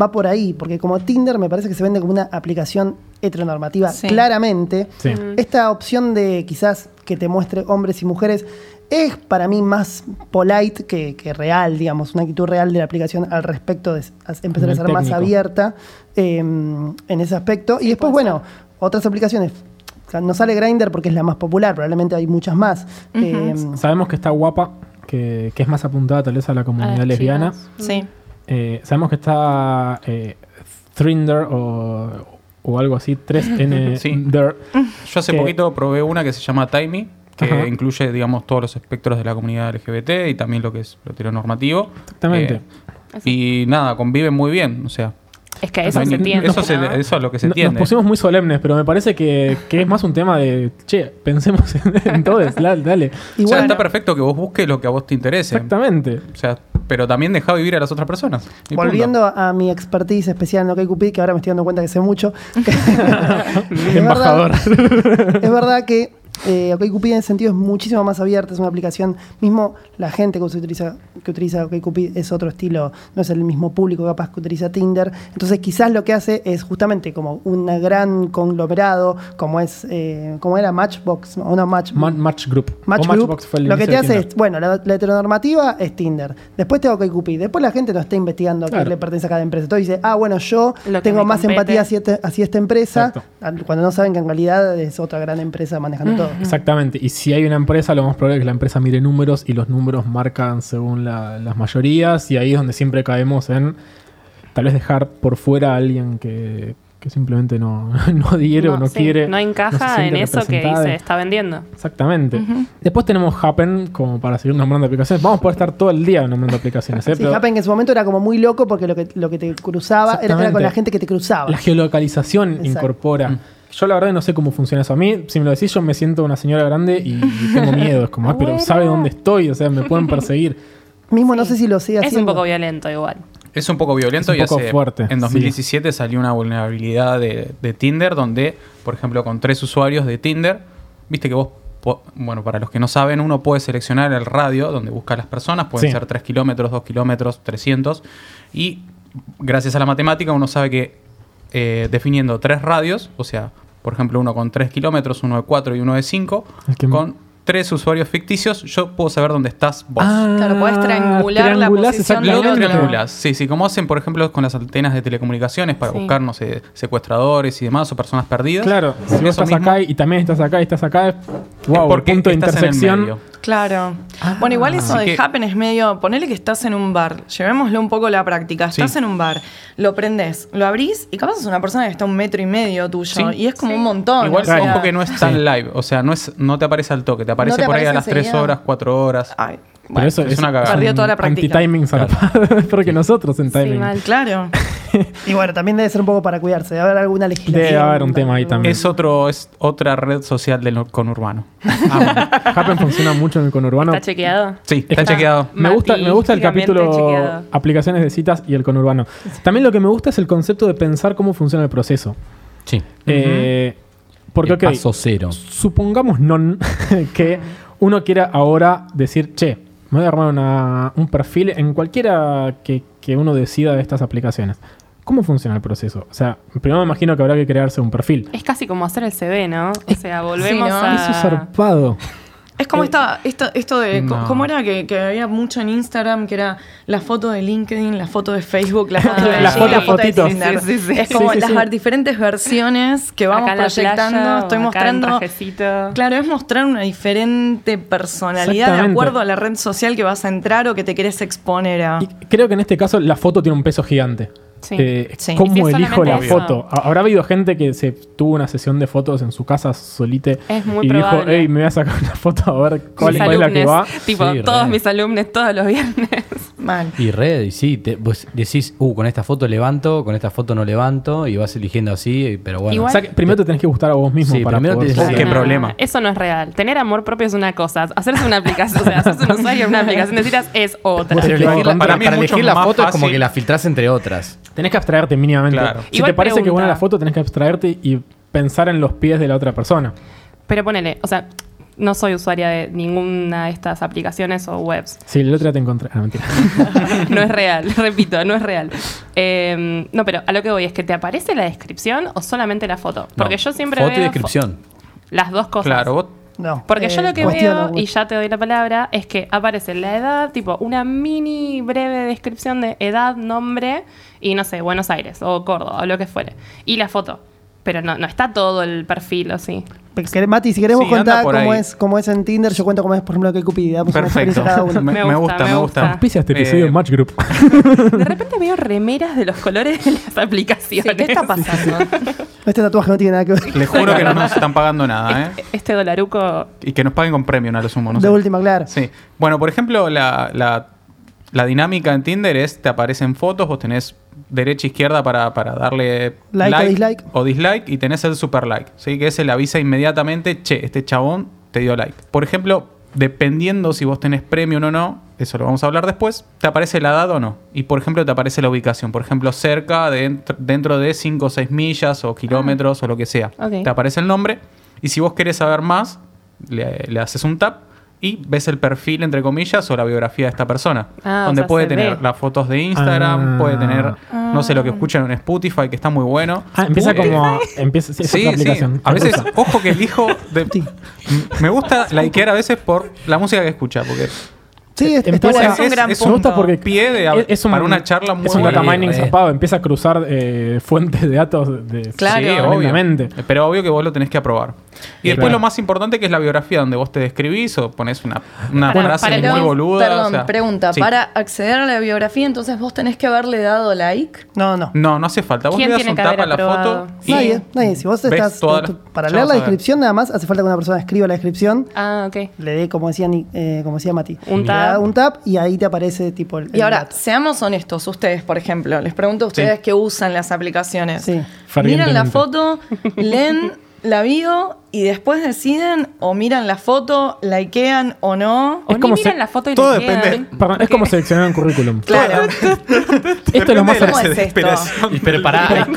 va por ahí, porque como Tinder me parece que se vende como una aplicación heteronormativa, Sí. claramente. Sí. Esta opción de quizás que te muestre hombres y mujeres es para mí más polite que, que real, digamos, una actitud real de la aplicación al respecto de empezar a ser más abierta eh, en ese aspecto. y después, bueno, otras aplicaciones. O sea, no sale Grindr porque es la más popular, probablemente hay muchas más. Eh, Sabemos que está guapa, que, que es más apuntada tal vez a la comunidad lesbiana. chicas. Sí. Eh, sabemos que está eh, Thrinder o, o algo así, 3N. Sí. Yo hace que- poquito probé una que se llama Timey, que Ajá. incluye, digamos, todos los espectros de la comunidad LGBT y también lo que es lo heteronormativo. Exactamente. Eh, y nada, conviven muy bien, o sea. Es que eso se ni- tiende. Eso, se- ¿no? eso es lo que se No- tiende. Nos pusimos muy solemnes, pero me parece que, que es más un tema de, che, pensemos en, en todo, dale. dale. o sea, está perfecto que vos busques lo que a vos te interese. Exactamente. O sea, pero también deja vivir a las otras personas. Y punto. Volviendo a mi expertise especial en OkCupid, que ahora me estoy dando cuenta que sé mucho. Es Embajador. verdad- es verdad que eh, OkCupid en ese sentido es muchísimo más abierta, es una aplicación, mismo la gente que utiliza, que utiliza OkCupid es otro estilo, no es el mismo público capaz que utiliza Tinder. Entonces quizás lo que hace es justamente como un gran conglomerado, como es, eh, como era Matchbox, o no, Match, Ma- Match Group. Match Group, Matchbox fue el lo que te hace es, bueno, la, la heteronormativa es Tinder. Después tengo OkCupid. Después la gente no está investigando a qué le pertenece a cada empresa. Entonces dice, ah, bueno, yo Lo tengo más compete. empatía hacia, este- hacia esta empresa, Exacto. cuando no saben que en realidad es otra gran empresa manejando todo. Exactamente. Y si hay una empresa, lo más probable es que la empresa mire números y los números marcan según la- las mayorías. Y ahí es donde siempre caemos en tal vez dejar por fuera a alguien que, que simplemente no, no adhiere o no sí, quiere. No encaja en eso que se está vendiendo. Exactamente. Después tenemos Happen, como para seguir nombrando aplicaciones. Vamos a poder estar todo el día nombrando aplicaciones. ¿eh? Sí, Pero Happen en su momento era como muy loco porque lo que, lo que te cruzaba era, era con la gente que te cruzaba. la geolocalización Exacto. incorpora. Yo la verdad no sé cómo funciona eso. A mí, si me lo decís, yo me siento una señora grande y, y tengo miedo. Es como, ah, pero sabe dónde estoy, o sea, me pueden perseguir. Mismo no sé si lo sigue Es haciendo. un poco violento igual. Es un poco violento Es un y poco hace- fuerte, en sí. 2017 salió una vulnerabilidad de, de Tinder donde, por ejemplo, con tres usuarios de Tinder, viste que vos, bueno, para los que no saben, uno puede seleccionar el radio donde busca a las personas, pueden Sí. ser 3 kilómetros, 2 kilómetros, 300, y gracias a la matemática uno sabe que eh, definiendo tres radios, o sea, por ejemplo, uno con 3 kilómetros, uno de 4 y uno de 5, El que- con tres usuarios ficticios, yo puedo saber dónde estás vos. Claro, podés triangular la posición del otro. triangulas. Sí, sí, como hacen, por ejemplo, con las antenas de telecomunicaciones para Sí. buscar, no sé, secuestradores y demás o personas perdidas. Claro, si vos estás mismo acá y, también estás acá y estás acá, es wow, porque punto de estás en el intersección. Claro. bueno, igual eso de que- Happen es medio. Ponele que estás en un bar. Llevémoslo un poco a la práctica. Estás Sí. en un bar, lo prendés, lo abrís y capaz es una persona que está a un metro y medio tuyo. Sí. Y es como un montón. Igual, ojo que no es tan live, o sea, no es no te aparece al toque, te aparece te por ahí a las 3 enseguida. horas, 4 horas. Ay, Pero bueno. eso es es, una cagada. Perdió toda la práctica. Anti-timing zarpado, porque nosotros en Sí, timing. mal. Claro. Y bueno, también debe ser un poco para cuidarse. Debe haber alguna legislación. Debe haber un tema ahí también. Es otro, es otra red social del conurbano. Happen funciona mucho en el conurbano. ¿Está chequeado? Sí, está Está- chequeado. Me gusta, me gusta el capítulo chequeado. aplicaciones de citas y el conurbano. También lo que me gusta es el concepto de pensar cómo funciona el proceso. Sí. Eh, porque, El paso cero. supongamos non que uno quiera ahora decir, che, me voy a armar una- un perfil en cualquiera que, que uno decida de estas aplicaciones. ¿Cómo funciona el proceso? O sea, primero me imagino que habrá que crearse un perfil. Es casi como hacer el CV, ¿no? O sea, volvemos ¿no? a... Eso es zarpado. Es como esta, esto, esto de. No. ¿Cómo era que, que había mucho en Instagram? Que era la foto de LinkedIn, la foto de Facebook, la foto de La foto la foto de. Sí, sí, sí. Es como Sí, sí, las diferentes versiones que vamos acá proyectando. playa, Estoy acá mostrando. Claro, es mostrar una diferente personalidad de acuerdo a la red social que vas a entrar o que te querés exponer a. Y creo que en este caso la foto tiene un peso gigante. Sí. Eh, Sí. ¿Cómo elijo la eso. foto? Ha- Habrá habido gente que se tuvo una sesión de fotos en su casa solite Es muy y dijo, hey, me voy a sacar una foto a ver cuál, es la que va. Tipo, Sí, todos re. mis alumnos todos los viernes. Mal. Y red, y sí, te- vos decís, uh, con esta foto levanto, con esta foto no levanto, y vas eligiendo así, pero bueno. Igual- O sea, que primero te tenés que gustar a vos mismo Sí, para primero poder te- ser- Qué No, problema. Eso no es real. Tener amor propio es una cosa. Hacerse una aplicación, o sea, hacerse un usuario en una aplicación de citas es otra. Pero Para elegir la, mí para, es para elegir la foto es como fácil. que la filtrás entre otras. Tenés que abstraerte mínimamente. Claro. Si Igual te parece que es buena pregunta. la foto, tenés que abstraerte y pensar en los pies de la otra persona. Pero ponele, o sea, no soy usuaria de ninguna de estas aplicaciones o webs. Sí, el otro día te encontré. Ah, mentira. No es real, repito, no es real. Eh, no, pero a lo que voy es que te aparece la descripción o solamente la foto. Porque No, yo siempre Foto y veo descripción. fo- las dos cosas. Claro, vos No. Porque yo Eh, lo que veo, y ya te doy la palabra, es que aparece la edad, tipo una mini breve descripción de edad, nombre y no sé, Buenos Aires o Córdoba o lo que fuere. Y la foto. Pero no, no está todo el perfil o sí. Mati, si queremos Sí, contar cómo ahí. es, cómo es en Tinder, yo cuento cómo es, por ejemplo, que Cupid. Damos una Perfecto. cada uno. Me, gusta, me gusta. Auspicia este episodio Eh, de Match Group. De repente veo remeras de los colores de las aplicaciones. Sí, ¿Qué está pasando? Este tatuaje no tiene nada que ver. Les juro que no nos están pagando nada, ¿eh? Este dolaruco. Y que nos paguen con premio, a lo sumo. No de sé. última, claro. Sí. Bueno, por ejemplo, la, la- la dinámica en Tinder es, te aparecen fotos, vos tenés derecha e izquierda para, para darle Like o dislike. o dislike y tenés el super like, ¿sí? que ese le avisa inmediatamente, che, este chabón te dio like. Por ejemplo, dependiendo si vos tenés premium o no, eso lo vamos a hablar después, te aparece la edad o no. Y por ejemplo, te aparece la ubicación. Por ejemplo, cerca, dentro, dentro de 5 o 6 millas o kilómetros o lo que sea. Te aparece el nombre. Y si vos querés saber más, le, le haces un tap y ves el perfil, entre comillas, o la biografía de esta persona. Ah, o donde sea, puede tener ve. las fotos de Instagram, Ah. puede tener, no sé, lo que escuchan en Spotify, que está muy bueno. Ah, empieza Spotify. como. Empieza, sí, Sí. A veces, ojo que elijo. De, me gusta likear a veces por la música que escucha, porque Sí, es- Empieza- un gran es Me gusta punto. porque pie de, es- es un- para una charla muy Es un data mining zarpado. Empieza a cruzar eh, fuentes de datos de Claro. Sí, obvio. Pero obvio que vos lo tenés que aprobar. Y después Claro. lo más importante que es la biografía, donde vos te describís o pones una, una Para- frase para muy boluda. Perdón, o sea, pregunta. sí. Para acceder a la biografía, entonces vos tenés que haberle dado like. No, no. No, no hace falta. Vos ¿Quién le das tiene un que tap haber a la foto y Nadie, nadie. Si vos estás. tú- las- para leer la descripción, nada más hace falta que una persona escriba la descripción, Ah, ok. le dé, como decía, Ni- eh, como decía Mati. Un Le da un tap y ahí te aparece tipo el. Y el ahora, dato. seamos honestos, ustedes, por ejemplo, les pregunto a ustedes Sí. que usan las aplicaciones. Sí. Miran la foto, leen la bio y después deciden o miran la foto, likean o no. O Es ni como miran se- la foto y todo depende. Perdón, es como seleccionar un currículum. Claro. Esto es lo más ¿Cómo es esto? Y, pero para,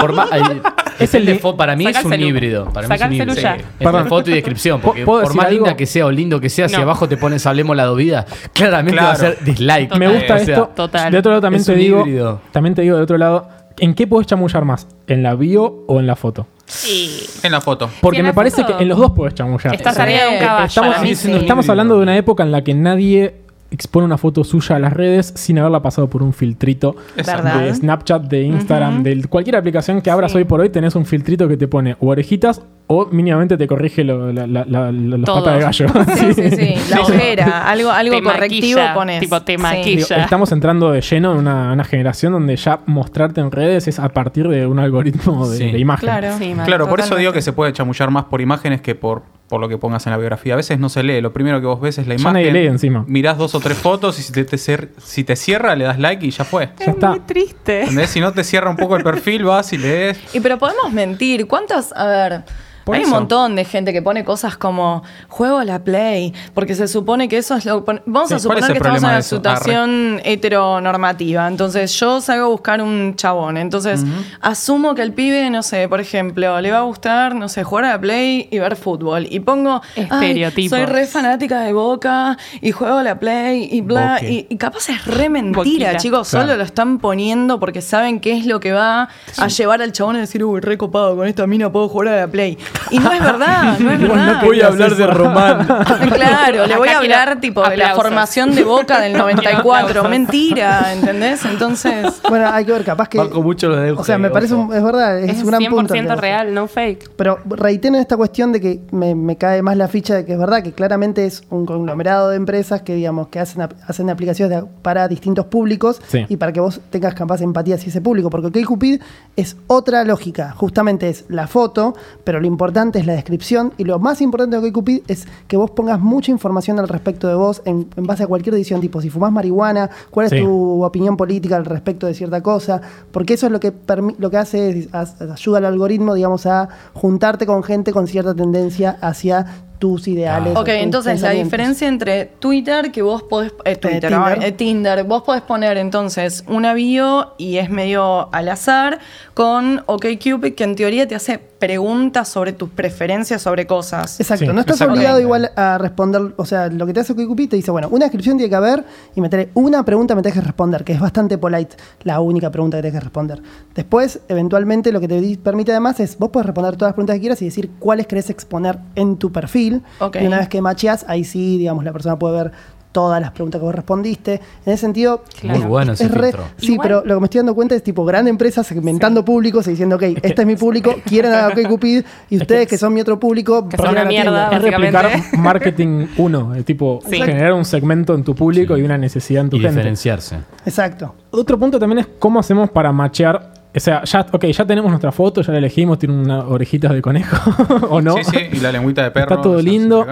por más, hay- Es el de- para mí Saca es un híbrido. Para mí es un híbrido. Entre foto y descripción. Porque ¿Puedo por más algo? linda que sea o lindo que sea, si No. abajo te pones hablemos la vida, claramente va a Claro. ser dislike. Me gusta O sea, esto. Total. De otro lado también Es te un digo. híbrido. También te digo de otro lado ¿En qué podés chamullar más? ¿En la bio o en la foto? Y En la foto. Porque Sí, en me la parece foto que en los dos podés chamullar. Estás Sí. arriba de un caballo. Estamos, para mí. sí. estamos hablando de una época en la que nadie expone una foto suya a las redes sin haberla pasado por un filtrito de Snapchat, de Instagram, de cualquier aplicación que abras Sí. hoy por hoy, tenés un filtrito que te pone o orejitas o mínimamente te corrige lo- la, la, la- la- las Todo. patas de gallo. Sí, sí, sí. La ojera, algo, algo Te correctivo maquilla, pones. tipo, te Sí. maquilla. Digo, estamos entrando de lleno en una, una generación donde ya mostrarte en redes es a partir de un algoritmo de, Sí. de imagen. Claro. Claro, por eso digo que se puede chamullar más por imágenes que por, por lo que pongas en la biografía. A veces no se lee, lo primero que vos ves es la imagen. nadie lee encima. Mirás dos o tres fotos y si te, te cer- si te cierra, le das like y ya fue. Ya está. Muy triste. ¿Entendés? Si no te cierra un poco el perfil, vas y lees. Y pero podemos mentir. ¿Cuántas? A ver. Por hay eso. un montón de gente que pone cosas como juego a la play, porque se supone que eso es lo pon- Vamos Sí, a ¿cuál suponer es que estamos en una eso? situación heteronormativa. Entonces yo salgo a buscar un chabón. Entonces asumo que el pibe, no sé, por ejemplo, le va a gustar, no sé, jugar a la play y ver fútbol. Y pongo "Ay, Estereotipos. soy re fanática de Boca y juego a la play y bla. Y, y capaz es re mentira, Boquita. chicos. Claro. Solo lo están poniendo porque saben qué es lo que va a llevar al chabón a decir, uy, re copado, con esta mina puedo jugar a la play. Y no es verdad, no es verdad. Voy a hablar de Román. Claro, le voy a Acá hablar tipo de la formación de Boca del 94. aplausos. Mentira, ¿entendés? Entonces, Bueno, hay que ver, capaz que. Banco mucho lo de O sea, me parece, un- es verdad, es, Es un gran 100% punto. real, no fake. Pero reitero en esta cuestión de que me, me cae más la ficha de que es verdad que claramente es un conglomerado de empresas que digamos que hacen, hacen aplicaciones de- para distintos públicos Sí. y para que vos tengas capaz empatía hacia ese público. Porque OkCupid es otra lógica. Justamente es la foto, pero lo importante es la descripción. Y lo más importante de OkCupid es que vos pongas mucha información al respecto de vos en, en base a cualquier decisión, tipo si fumás marihuana, cuál es Sí. tu opinión política al respecto de cierta cosa. Porque eso es lo que, lo que hace, es, ayuda al algoritmo, digamos, a juntarte con gente con cierta tendencia hacia tus ideales. o ok, entonces la diferencia entre Twitter, que vos podés. eh, Twitter. Eh, Tinder, vos podés poner entonces una bio y es medio al azar, con OkCupid, que en teoría te hace preguntas sobre tus preferencias sobre cosas. Exacto, Sí, no estás obligado igual a responder, o sea, lo que te hace OkCupid te dice, bueno, una descripción tiene que haber y meteré una pregunta me tenés que responder, que es bastante polite, la única pregunta que tenés que responder. Después, eventualmente, lo que te permite además es, vos podés responder todas las preguntas que quieras y decir cuáles querés exponer en tu perfil. Ok. Y una vez que macheás, ahí sí, digamos, la persona puede ver todas las preguntas que vos respondiste. En ese sentido, Claro. Muy bueno ese re- filtro. Sí, Igual- pero lo que me estoy dando cuenta es tipo gran empresa segmentando públicos y diciendo, ok, este es mi público, quieren a OkCupid y Es ustedes que- que son mi otro público, Que son una mierda. Es replicar marketing uno, eh, tipo Sí. generar un segmento en tu público y una necesidad en tu Y gente. diferenciarse. Exacto. Otro punto también es cómo hacemos para machear. O sea, ya, ok, ya tenemos nuestra foto, ya la elegimos, tiene unas orejitas de conejo, ¿o no? Sí, sí, y la lengüita de perro. Está todo lindo.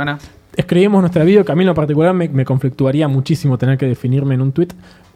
Escribimos nuestra video, que a mí en lo particular me, me conflictuaría muchísimo tener que definirme en un tweet.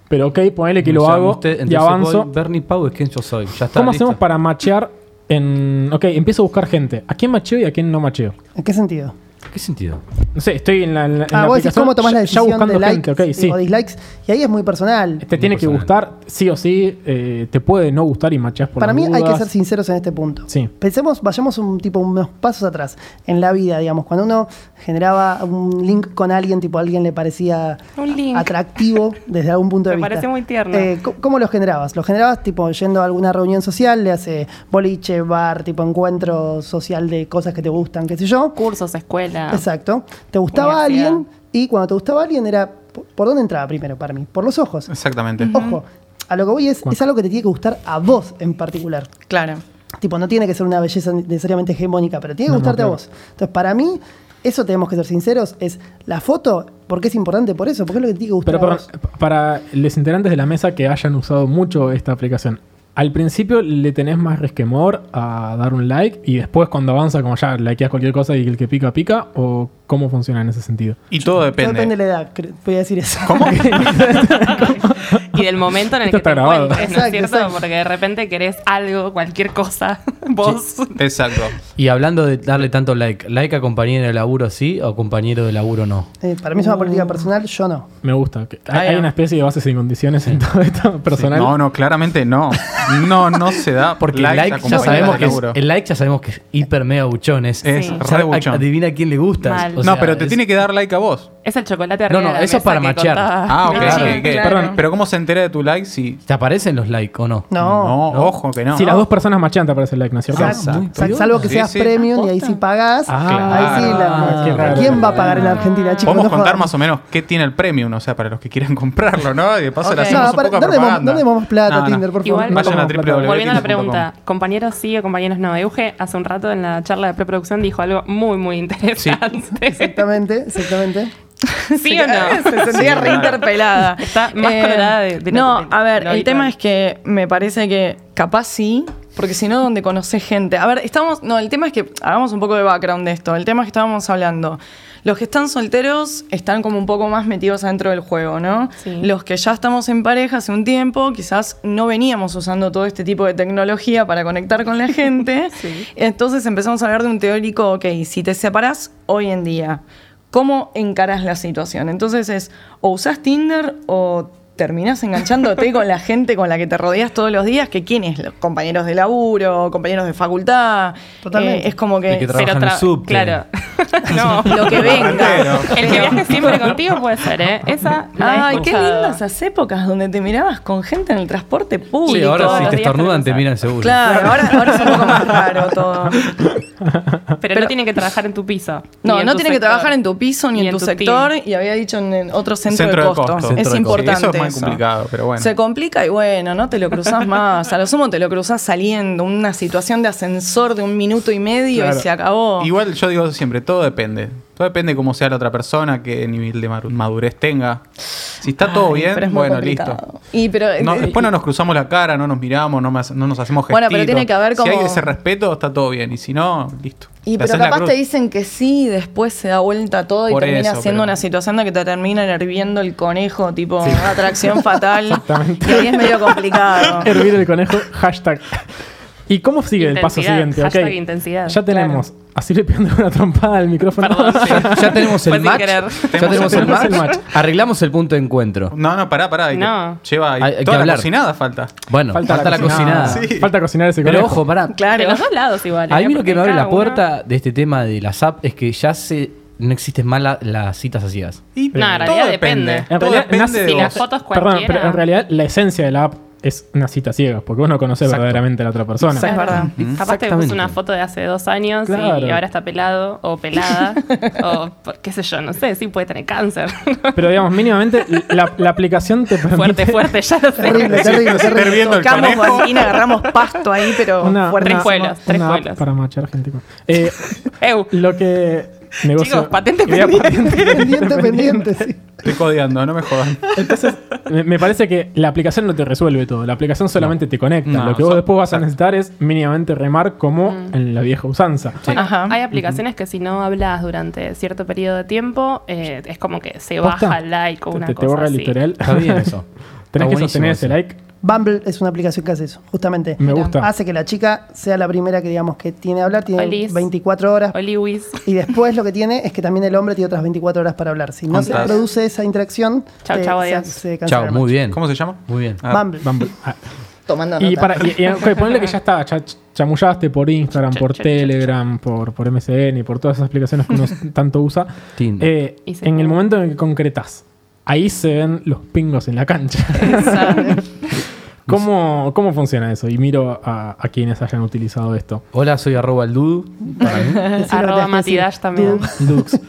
Pero ok, ponele que lo sea, hago usted- y avanzo. voy, Bernie Pau es quien yo soy. Ya está. ¿Cómo listo. hacemos para machear en. Ok, empiezo a buscar gente. ¿A quién macheo y a quién no macheo? ¿En qué sentido? ¿Qué sentido? No sé, estoy en la. En la Ah, en la vos decís cómo tomás la ya decisión buscando de likes gente, sí. o dislikes. Y ahí es muy personal. Te tiene que gustar, sí o sí. eh, te puede no gustar y macheas por Para las mí hay que ser sinceros en este punto. Sí. Pensemos, vayamos un tipo unos pasos atrás en la vida, digamos, cuando uno generaba un link con alguien, tipo a alguien le parecía Un link. atractivo desde algún punto de Me vista. parece muy tierno. Eh, ¿cómo- ¿Cómo lo generabas? Lo generabas tipo yendo a alguna reunión social, le hace boliche, bar, tipo encuentro social de cosas que te gustan, qué sé yo. Cursos, escuela. Exacto. Te gustaba alguien y cuando te gustaba alguien era... ¿Por dónde entraba primero para mí? Por los ojos. Exactamente. Ojo, a lo que voy es, es algo que te tiene que gustar a vos en particular. Claro. Tipo, no tiene que ser una belleza necesariamente hegemónica, pero tiene que No, no, gustarte claro. a vos. Entonces, para mí, eso tenemos que ser sinceros, es la foto, porque es importante por eso, porque es lo que te tiene que gustar Pero a perdón, vos. para los integrantes de la mesa que hayan usado mucho esta aplicación, al principio le tenés más resquemor a dar un like y después cuando avanza como ya likeas cualquier cosa y el que pica pica o cómo funciona en ese sentido. Y todo Todo depende. depende de la edad, voy a decir eso. Y del momento en el Esto que te está grabado. encuentres, ¿no es Exacto, cierto? exacto. Porque de repente querés algo, cualquier cosa. Vos. Exacto. Y hablando de darle tanto like, ¿like a compañero de laburo sí o compañero de laburo no? Eh, para mí es una política personal, yo no. Me gusta. hay, una especie de bases y condiciones en todo esto personal. No, no, claramente no. No, no se da. Porque el like ya sabemos que es, laburo. el like ya sabemos que es hiper mega buchón. Es, Es re buchón. adivina a quién le gusta. Mal. O no, sea, pero te es- tiene que dar like a vos. Es el chocolate No, arriba no, de la eso es para machear. contaba. Ah, ok. Ah, sí, ¿qué? claro. Pero ¿cómo se entera de tu like si... ¿Te aparecen los likes o no? No. No, ojo que no. Si las dos personas machan te aparece el like, ¿no es cierto? Exacto. Salvo que Sí, seas sí. premium y ahí sí pagás. Ah, ahí sí, la- claro. Qué raro. ¿quién va a pagar en Argentina, chicos? Podemos No contar más o menos qué tiene el premium, o sea, para los que quieran comprarlo, ¿no? Y de paso le Ok. hacemos No, un para- poco de no demos- propaganda. no demos plata, No, no. Tinder, por favor. Igual- No Vayan a. Volviendo a la pregunta, compañeros sí o compañeros no. Euge hace un rato en la charla de preproducción dijo algo muy, muy interesante. Exactamente, exactamente. ¿Sí o no? Se sentía Sí, claro. reinterpelada. Está más colorada de- de No, a ver, el tema es que me parece que capaz sí, porque si no, donde conoces gente. A ver, estamos. No, el tema es que. Hagamos un poco de background de esto. El tema es que estábamos hablando. Los que están solteros están como un poco más metidos adentro del juego, ¿no? Sí. Los que ya estamos en pareja hace un tiempo, quizás no veníamos usando todo este tipo de tecnología para conectar con la gente. Sí. Entonces empezamos a hablar de un teórico, ok, si te separás hoy en día, ¿cómo encaras la situación? Entonces es, o usás Tinder o terminás enganchándote con la gente con la que te rodeas todos los días, que quiénes, los compañeros de laburo, compañeros de facultad. Totalmente. Eh, es como El que... que trabaja Pero en el subte. Claro. no. Lo que venga. El que viaje siempre contigo puede ser, ¿eh? Esa la he Ay, qué lindas esas épocas donde te mirabas con gente en el transporte público. Sí, ahora si te estornudan te miran seguro. Claro, ahora, ahora es un poco más raro todo. Pero, Pero- no tiene que trabajar en tu piso. No, no tiene que trabajar en tu piso ni, en, tu, tu sector team. y había dicho en, en otro centro, Centro de de costo. Centro Es de costo. importante. Eso es más complicado, pero bueno. Se complica y bueno, no te lo cruzas más. A lo sumo te lo cruzas saliendo, una situación de ascensor de un minuto y medio Claro. y se acabó. Igual yo digo siempre, todo depende. Todo depende de cómo sea la otra persona, qué nivel de madurez tenga. Si está todo Ay, bien, pero es muy bueno, complicado. listo. Y pero No, eh, después no nos cruzamos la cara, no nos miramos, no, me- no nos hacemos gestitos. Bueno, pero tiene que haber Si hay como- ese respeto, está todo bien. Y si no, listo. Y pero capaz te dicen que sí, y después se da vuelta todo y Por termina eso, siendo pero- una situación de que te termina hirviendo el conejo, tipo atracción fatal. Exactamente. Y ahí es medio complicado. Hervir el conejo, hashtag. ¿Y cómo sigue el paso Intensidad, siguiente? hashtag Ok, intensidad, Ya tenemos así le pegando una trompada al micrófono. Perdón, sí. Ya tenemos el match. Ya tenemos el tenemos el match. match. Arreglamos el punto de encuentro. No, no, pará, pará. hay que- No. Lleva ahí Hay- hay que toda la hablar. cocinada falta. Bueno, falta, la cocinada. Sí. Falta cocinar ese Pero conejo. ojo, pará. Claro. De los dos lados igual. A mí lo que me abre la uno- puerta de este tema de las apps es que ya se no existen más la- las citas a ciegas. Y No, en todo realidad depende. En Todo realidad, depende nace- de Si vos. las fotos Perdón, cualquiera. pero en realidad la esencia de la app es una cita ciega, porque vos no conocés Exacto. verdaderamente a la otra persona. Es verdad. Capaz te puso Exactamente. una foto de hace dos años Claro. y ahora está pelado o pelada o por- qué sé yo, no sé, sí puede tener cáncer. Pero digamos, mínimamente la, la aplicación te permite fuerte, fuerte, ya lo sé. Terrible, terrible, terrible. Tocamos bocina, agarramos pasto ahí, pero Una-. Tres pueblos, tres pueblos. para machar gente. Eh, lo que negocio Chicos, patente pendiente. Pendiente, pendiente, sí. Estoy codeando, no me jodan. Entonces, me, me parece que la aplicación no te resuelve todo. La aplicación solamente te conecta. No, lo que vos so- después vas a necesitar es mínimamente remar como en la vieja usanza. Bueno, Ajá. hay aplicaciones que si no hablas durante cierto periodo de tiempo, eh, es como que se baja el like o Te- una te, te cosa borra el así. historial. Está bien eso. Tenés Está que sostener ese like. Bumble es una aplicación que hace eso, justamente. Me gusta. Hace que la chica sea la primera que digamos que tiene a hablar, tiene Olis. 24 horas. O Lewis. Y después lo que tiene es que también el hombre tiene otras 24 horas para hablar. Si no se produce esa interacción, Chau, eh, chau, se- adiós. se cancela Chao, muy bien. ¿Cómo se llama? Muy bien. Ah, Bumble. Bumble. Ah. Tomando Y, nota. para, y, y, ponle que ya está, ya ch- chamullaste por Instagram, Ch- por Telegram, por, por MSN y por todas esas aplicaciones que uno tanto usa. Tinder. Eh, Y en el momento en el que concretás, ahí se ven los pingos en la cancha. ¿Cómo, ¿Cómo funciona eso? Y miro a, a quienes hayan utilizado esto. Hola, soy arroba el dudu. Para mí. Arroba. Matidash también.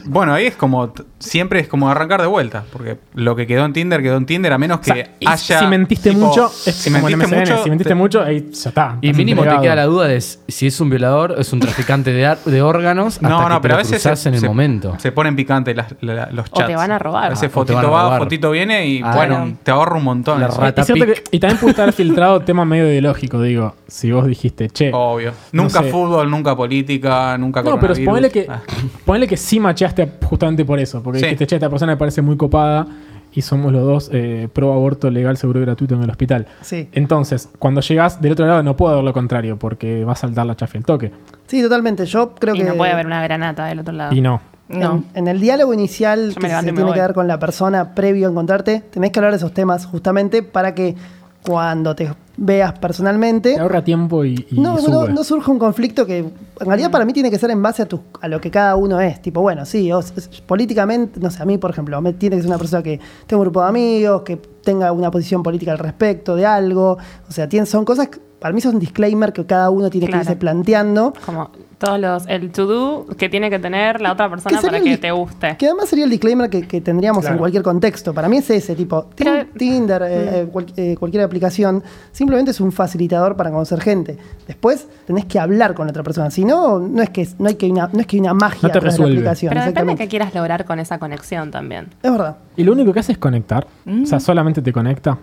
Bueno, ahí es como, siempre es como arrancar de vuelta, porque lo que quedó en Tinder quedó en Tinder, a menos que O sea, haya... si mentiste tipo, mucho, es si como en mentiste MSN, mucho, si mentiste te- mucho, ahí ya está. Y mínimo te queda la duda de si es un violador o es un traficante de, órganos hasta No, que no, te pero a veces se, en el se- momento. se ponen picantes las- la- los O chats. te van a robar. A veces Ah, o fotito van a va, fotito viene y Ah, bueno, no. te ahorra un montón. Que- y también puede estar filtrado tema medio ideológico, digo. Si vos dijiste, che. Obvio. No Nunca sé. fútbol, nunca política, nunca No, pero ponele que, Ah. ponele que sí macheaste justamente por eso. Porque Sí. dijiste, che, esta persona me parece muy copada. y somos los dos eh, pro aborto legal, seguro y gratuito en el hospital. Sí. Entonces, cuando llegas del otro lado no puedo hacer lo contrario porque va a saltar la chafa y el toque. Sí, totalmente. Yo creo y que. no puede haber una granata del otro lado. Y no. No. En, en el diálogo inicial que se tiene voy. que dar con la persona previo a encontrarte, tenés que hablar de esos temas justamente para que cuando te veas personalmente Te ahorra tiempo y, y no, no, sube. no surja un conflicto que en realidad para mí tiene que ser en base a, tu- a lo que cada uno es. Tipo, bueno, sí, o políticamente, no sé, a mí, por ejemplo, me tiene que ser una persona que tenga un grupo de amigos, que tenga una posición política al respecto de algo. O sea, tiene, son cosas, que para mí son disclaimer que cada uno tiene Claro. que irse planteando. Como todos los. El to-do que tiene que tener la otra persona para el que te guste. Que además sería el disclaimer que, que tendríamos Claro. en cualquier contexto. Para mí es ese, tipo, Pero- Tinder, eh, eh, cual- eh, cualquier aplicación, simplemente es un facilitador para conocer gente. Después tenés que hablar con otra persona. Si no, no es que no hay que una, no es que hay una magia No te atrás de la aplicación. Pero depende de qué quieras lograr con esa conexión también. Es verdad. Y lo único que hace es conectar. Mm. O sea, solamente te conecta.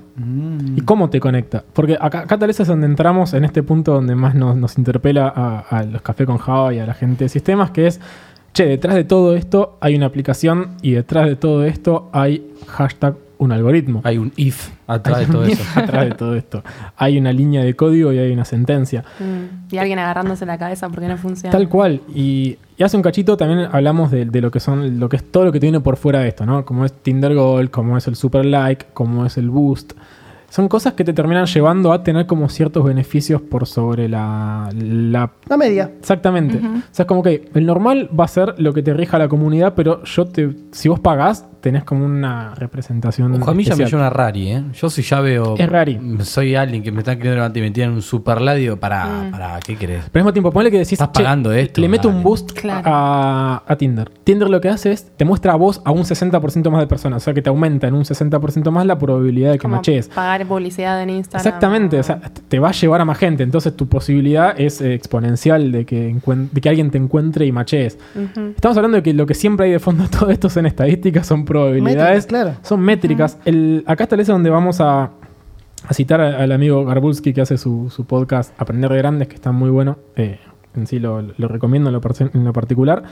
¿Y cómo te conecta? Porque acá, acá tal vez es donde entramos en este punto donde más nos, nos interpela a, a los café con Java y a la gente de sistemas, que es, che, detrás de todo esto hay una aplicación y detrás de todo esto hay hashtag un algoritmo. Hay un if atrás Hay de todo eso. atrás de todo esto. Hay una línea de código y hay una sentencia. Mm. Y alguien agarrándose la cabeza porque no funciona. Tal cual. Y, y hace un cachito también hablamos de, de lo que son, lo que es todo lo que tiene por fuera de esto, ¿no? Como es Tinder Gold, como es el Super Like, como es el Boost. Son cosas que te terminan llevando a tener como ciertos beneficios por sobre la. la La media. exactamente. O sea, es como que el normal va a ser lo que te rija la comunidad, pero yo te. Si vos pagás, tenés como una representación. Ojo, a mí ya me especial. lleva una rari, ¿eh? Yo si ya veo... Es rari. Soy alguien que me está queriendo levantar y me tiran un super ladio para... para ¿Qué querés? Pero al mismo tiempo, ponle que decís. Estás "Che, pagando esto, Le meto un dale". boost Claro. a, a Tinder. Tinder lo que hace es. Te muestra a vos a un 60% más de personas. O sea que te aumenta en un 60% más la probabilidad de que Como machees. pagar publicidad en Instagram. Exactamente, o sea, te va a llevar a más gente, entonces tu posibilidad es exponencial de que, de que alguien te encuentre y machees. Estamos hablando de que lo que siempre hay de fondo de todo esto son estadísticas, son probabilidades, Métricas, claro. son métricas. El, acá está es donde vamos a, a citar al amigo Garbulski que hace su, su podcast Aprender de Grandes, que está muy bueno. eh, en sí lo, lo recomiendo en lo, en lo particular.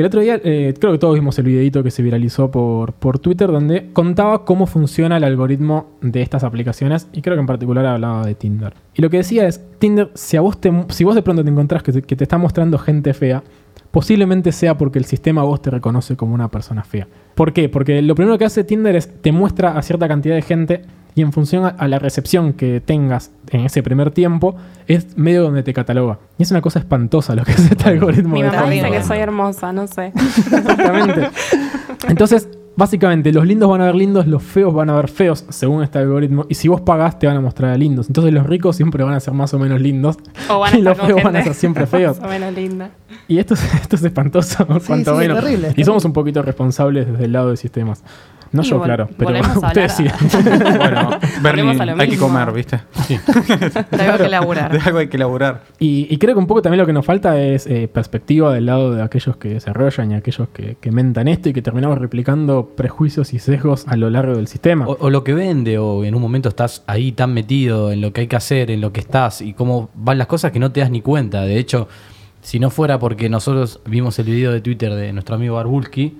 El otro día, eh, creo que todos vimos el videito que se viralizó por, por Twitter, donde contaba cómo funciona el algoritmo de estas aplicaciones, y creo que en particular hablaba de Tinder. Y lo que decía es, Tinder, si, vos, te, si vos de pronto te encontrás que te está mostrando gente fea, posiblemente sea porque el sistema vos te reconoce como una persona fea. ¿Por qué? Porque lo primero que hace Tinder es te muestra a cierta cantidad de gente y en función a, la recepción que tengas en ese primer tiempo, es medio donde te cataloga. Y es una cosa espantosa lo que hace este algoritmo. Mi de mamá dice que soy hermosa, no sé. Exactamente. Entonces, básicamente, los lindos van a ver lindos, los feos van a ver feos, según este algoritmo. Y si vos pagás, te van a mostrar a lindos. Entonces, los ricos siempre van a ser más o menos lindos. O van a y los feos van a ser siempre feos. Más o menos linda. Y esto es, esto es espantoso, cuanto sí, menos. es terrible, es y somos un poquito responsables desde el lado de sistemas. No Y yo, vol- claro, pero ustedes sí. Bueno, lo hay que comer, ¿viste? Tengo que laburar. De algo hay que laburar. Y, y creo que un poco también lo que nos falta es eh, perspectiva del lado de aquellos que desarrollan y aquellos que, que mentan esto y que terminamos replicando prejuicios y sesgos a lo largo del sistema. O, o lo que vende, o en un momento estás ahí tan metido en lo que hay que hacer, en lo que estás y cómo van las cosas que no te das ni cuenta. De hecho, si no fuera porque nosotros vimos el video de Twitter de nuestro amigo Barbulski,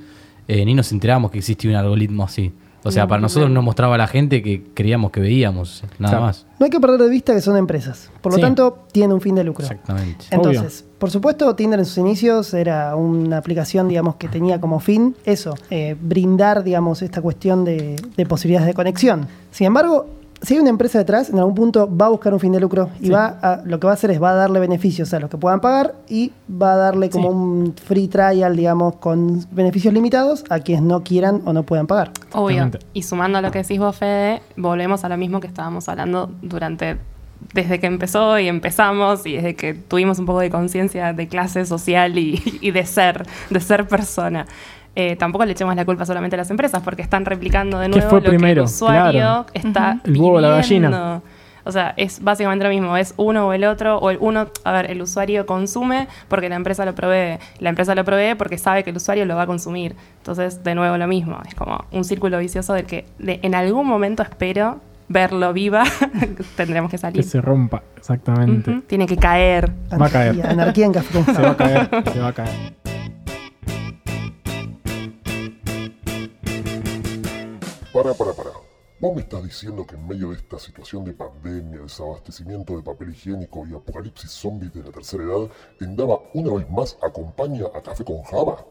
eh, ni nos enterábamos que existía un algoritmo así. O sea, para nosotros nos mostraba a la gente que creíamos que veíamos, nada Claro. más. No hay que perder de vista que son empresas. Por lo Sí. tanto, tienen un fin de lucro. Exactamente. Entonces, por supuesto, Tinder en sus inicios era una aplicación, digamos, que tenía como fin eso, eh, brindar, digamos, esta cuestión de, de posibilidades de conexión. Sin embargo, si hay una empresa detrás, en algún punto va a buscar un fin de lucro y Sí. va a, lo que va a hacer es va a darle beneficios a los que puedan pagar y va a darle como Sí. un free trial, digamos, con beneficios limitados a quienes no quieran o no puedan pagar. Obvio. Y sumando a lo que decís vos, Fede, volvemos a lo mismo que estábamos hablando durante. Desde que empezó y empezamos y desde que tuvimos un poco de conciencia de clase social y, y de ser, de ser persona. Eh, tampoco le echemos la culpa solamente a las empresas porque están replicando de ¿Qué nuevo fue lo que primero? el usuario Claro. está El huevo o la gallina. O sea, es básicamente lo mismo, es uno o el otro, o el uno, a ver, el usuario consume porque la empresa lo provee, la empresa lo provee porque sabe que el usuario lo va a consumir. Entonces, de nuevo lo mismo, es como un círculo vicioso del que de- en algún momento espero verlo viva, tendremos que Que salir. se rompa, exactamente. Tiene que caer. Va a caer. Anarquía, en Café Se va a caer, se va a caer. Para, para, para. ¿Vos me estás diciendo que en medio de esta situación de pandemia, desabastecimiento de papel higiénico y apocalipsis zombies de la tercera edad, Endava una vez más acompaña a Café con Java?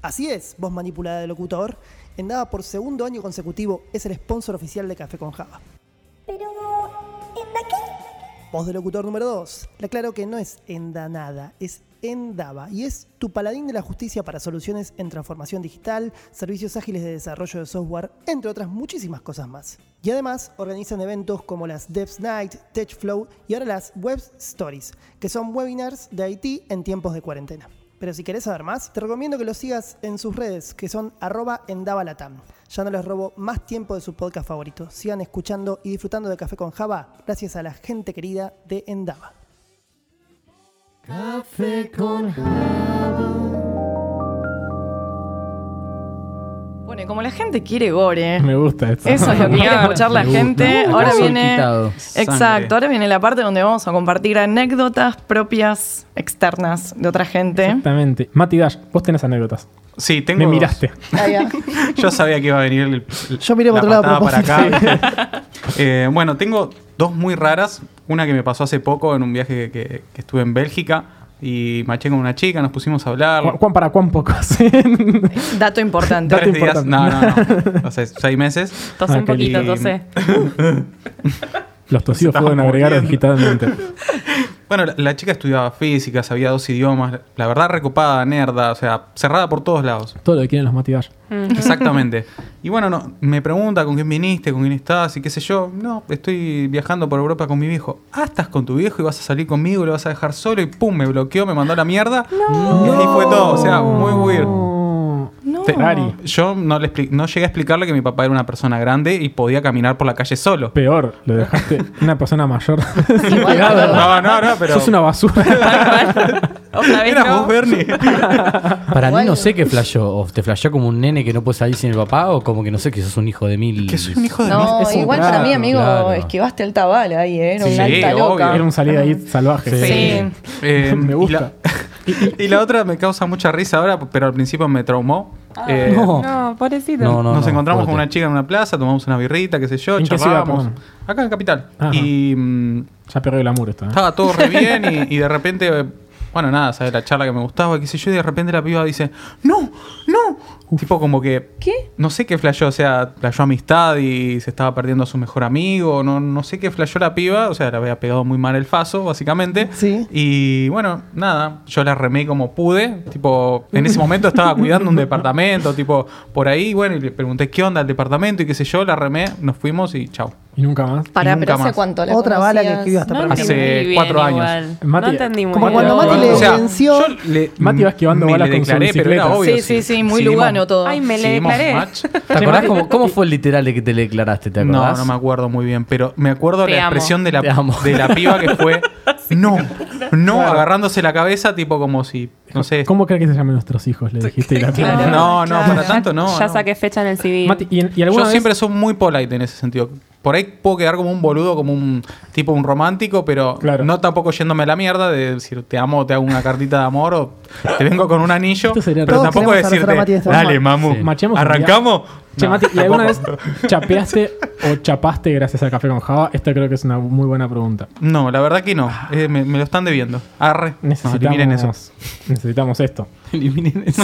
Así es, voz manipulada de locutor. Endava por segundo año consecutivo es el sponsor oficial de Café con Java. Pero. Voz de locutor número 2. Le aclaro que no es Enda nada, es Endava y es tu paladín de la justicia para soluciones en transformación digital, servicios ágiles de desarrollo de software, entre otras muchísimas cosas más. Y además organizan eventos como las Devs Night, TechFlow y ahora las Web Stories, que son webinars de IT en tiempos de cuarentena. Pero si querés saber más, te recomiendo que lo sigas en sus redes, que son arroba. Ya no les robo más tiempo de su podcast favorito. Sigan escuchando y disfrutando de Café con Java gracias a la gente querida de Endava. Café con Bueno, y como la gente quiere gore, Me gusta esto. eso es lo que quiere escuchar la gente. Ahora viene. Exacto, ahora viene la parte donde vamos a compartir anécdotas propias externas de otra gente. Exactamente. Mati Dash, vos tenés anécdotas. Sí, tengo. Me dos. miraste. Ah, ya. Yo sabía que iba a venir el, el- Yo miré la otro lado para acá. Eh, bueno, tengo dos muy raras. Una que me pasó hace poco en un viaje que, que- que estuve en Bélgica y maché con una chica, nos pusimos a hablar. ¿Cu- ¿Cuán para cuán pocos? Dato importante. Dato Tres días, importante. no, no, no. O sea, seis meses. Tose un Ah, poquito, tose. Los tosidos pueden agregar muriendo. Bueno, la, la chica estudiaba física, sabía dos idiomas. La verdad, recopada, nerda, o sea, cerrada por todos lados. Todo lo que quieren los Mati Dash. Exactamente. Y bueno, no, me pregunta con quién viniste, con quién estás y qué sé yo. No, estoy viajando por Europa con mi viejo. Ah, estás con tu viejo y vas a salir conmigo, lo vas a dejar solo y pum, me bloqueó, me mandó a la mierda. Y ahí fue todo. O sea, muy weird. No. Ferrari. Yo no, le expli- no llegué a explicarle que mi papá era una persona grande y podía caminar por la calle solo. Peor, lo dejaste una persona mayor. No, no, no, pero. Sos una basura. Otra vez no. vos, Bernie. Para mí no sé qué flashó. ¿O te flashó como un nene que no puede salir sin el papá? ¿O como que no sé que sos un hijo de mil? que soy un hijo de No, Es un igual para mí, amigo, claro. esquivaste el tabal ahí, ¿eh? Era Sí, una alta loca. Era un salida ahí salvaje. Sí. Eh, Me gusta. Y la, y la otra me causa mucha risa ahora, pero al principio me traumó. Eh, No. No, pobrecito. No, no, Nos no, encontramos con una chica en una plaza, tomamos una birrita, qué sé yo, ¿En qué ciudad? Acá en Capital. Ajá. Y mm, Ya pegó el esto. ¿eh? estaba todo re bien y, y de repente, eh, bueno, nada, ¿sabes? La charla que me gustaba, qué sé yo, y de repente la piba dice, no, no. Tipo como que... ¿Qué? No sé qué flashó, o sea, flashó amistad y se estaba perdiendo a su mejor amigo, no, no sé qué flashó la piba, o sea, le había pegado muy mal el faso, básicamente. Sí. Y bueno, nada, yo la remé como pude, tipo, en ese momento estaba cuidando un departamento, tipo, por ahí, bueno, y le pregunté qué onda el departamento y qué sé yo, la remé, nos fuimos y chau. Y nunca más. Pará, nunca pero ¿hace más. cuánto la Otra bala que escribió hasta No para Hace bien cuatro años. Mati- no entendí muy como bien. cuando Mati le O sea, venció. yo le, Mati va esquivando me balas le con su pero era bicicleta. obvio. Sí, sí, sí, muy seguimos- todo. Ay, me le seguimos declaré. match. ¿Te acordás cómo, cómo fue el literal de que te le declaraste? ¿Te No, acordás? no me acuerdo muy bien, pero me acuerdo Te la amo. expresión de la, Te amo. de la piba que fue no, no, agarrándose la cabeza, tipo como si, no sé. ¿Cómo crees que se llaman nuestros hijos? Le dijiste. y la Claro. No, no, para tanto no. Ya no. saqué fecha en el civil. Mati, ¿y, en- y Yo vez- siempre soy muy polite en ese sentido. Por ahí puedo quedar como un boludo, como un tipo un romántico, pero Claro. no tampoco yéndome a la mierda de decir te amo, te hago una cartita de amor o te vengo con un anillo. Pero tampoco a decirte, dale, momento". mamu, Sí. ¿arrancamos? Che, No, Mati, ¿y alguna vez chapeaste o chapaste gracias al café con Java? Esta creo que es una muy buena pregunta. No, la verdad que no. Eh, me, me lo están debiendo. Arre. No, eliminen eso. Necesitamos, necesitamos esto. Eliminen eso.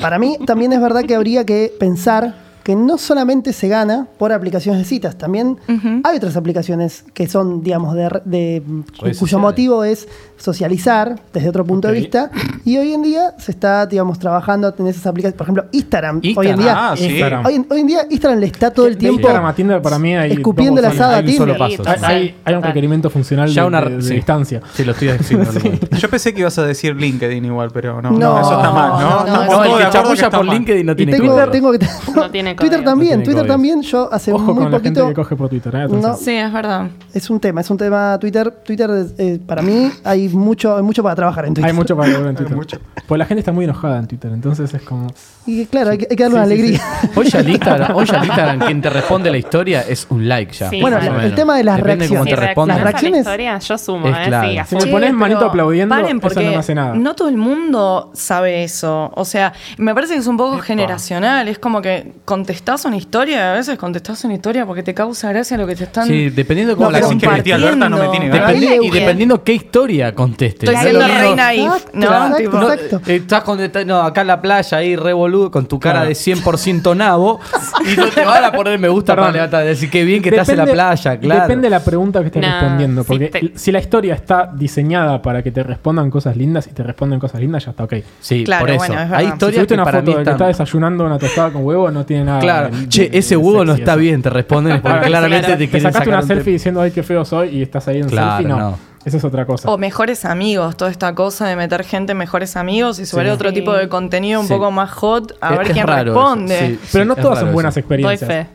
Para mí también es verdad que habría que pensar que no solamente se gana por aplicaciones de citas, también hay otras aplicaciones que son, digamos, de, de- cuyo sociales. motivo es socializar desde otro punto de vista. Y hoy en día se está, digamos, trabajando en esas aplicaciones. Por ejemplo, Instagram. Hoy en día, Ah, sí. Instagram. hoy, en- hoy en día Instagram le está todo el tiempo Instagram a Tinder para mí hay escupiendo la asada a hay un solo Tinder. paso. Hay, sí. hay- hay un requerimiento funcional Ya de, una de- de sí. distancia. Sí, lo estoy diciendo. Yo pensé que ibas a decir LinkedIn igual, pero no. No. no, eso está mal, ¿no? No, no, no, el que está por mal. LinkedIn no tiene tengo que No tiene Twitter código. también, No tiene Twitter también. Yo hace Ojo muy con la gente poquito que coge por Twitter. ¿eh? No. Sí, es verdad. es un tema, es un tema Twitter. Twitter eh, para mí hay mucho, hay mucho para trabajar en Twitter. Hay mucho para ver en Twitter. mucho. Pues la gente está muy enojada en Twitter, entonces es como. Y claro, hay que, hay que darle una Sí, sí, alegría. Hoy ya Instagram, hoy ya el Instagram, quien te responde la historia es un like ya. Sí, Bueno, el menos. tema de las Depende cómo reacciones. te Si respondan. Las reaccionas a la reacciones- historia, yo sumo, Es ¿eh? Si me pones manito aplaudiendo, eso porque no hace nada. No todo el mundo sabe eso. O sea, me parece que es un poco generacional. Es como que con contestás una historia, a veces contestás una historia porque te causa gracia lo que te están Sí, dependiendo de cómo No, la Así que mi tía Alberta no me tiene ganas. Y dependiendo qué historia contestes. Estoy siendo es lo re mismo- naif, Exacto, ¿no? exacto, Tipo, No, exacto. estás contestando, no, acá en la playa, ahí re boludo, con tu cara Claro. de 100% nabo, y no te van a poner me gusta Perdón. para levantar, decir que bien que estás en la Depende- playa, claro. Depende de la pregunta que estés Nah, respondiendo. Porque te- si la historia está diseñada para que te respondan cosas lindas y te responden cosas lindas, ya está ok. Sí, Claro, por eso. bueno, es verdad. Hay Si Si historias subiste que una para foto mí de que está desayunando una tostada con huevo, no tiene nada. Claro, de- che, ese huevo no está eso. bien, te responden porque claramente te Te quieren sacaste sacar una un selfie diciendo, ay, qué feo soy, y estás ahí en Claro, selfie, no. no. Esa es otra cosa. O mejores amigos, toda esta cosa de meter gente en mejores amigos y subir Sí. otro Sí. tipo de contenido un Sí. poco más hot a Es- ver es quién eso, responde. sí. Pero no todas son buenas eso. Doy experiencias. fe.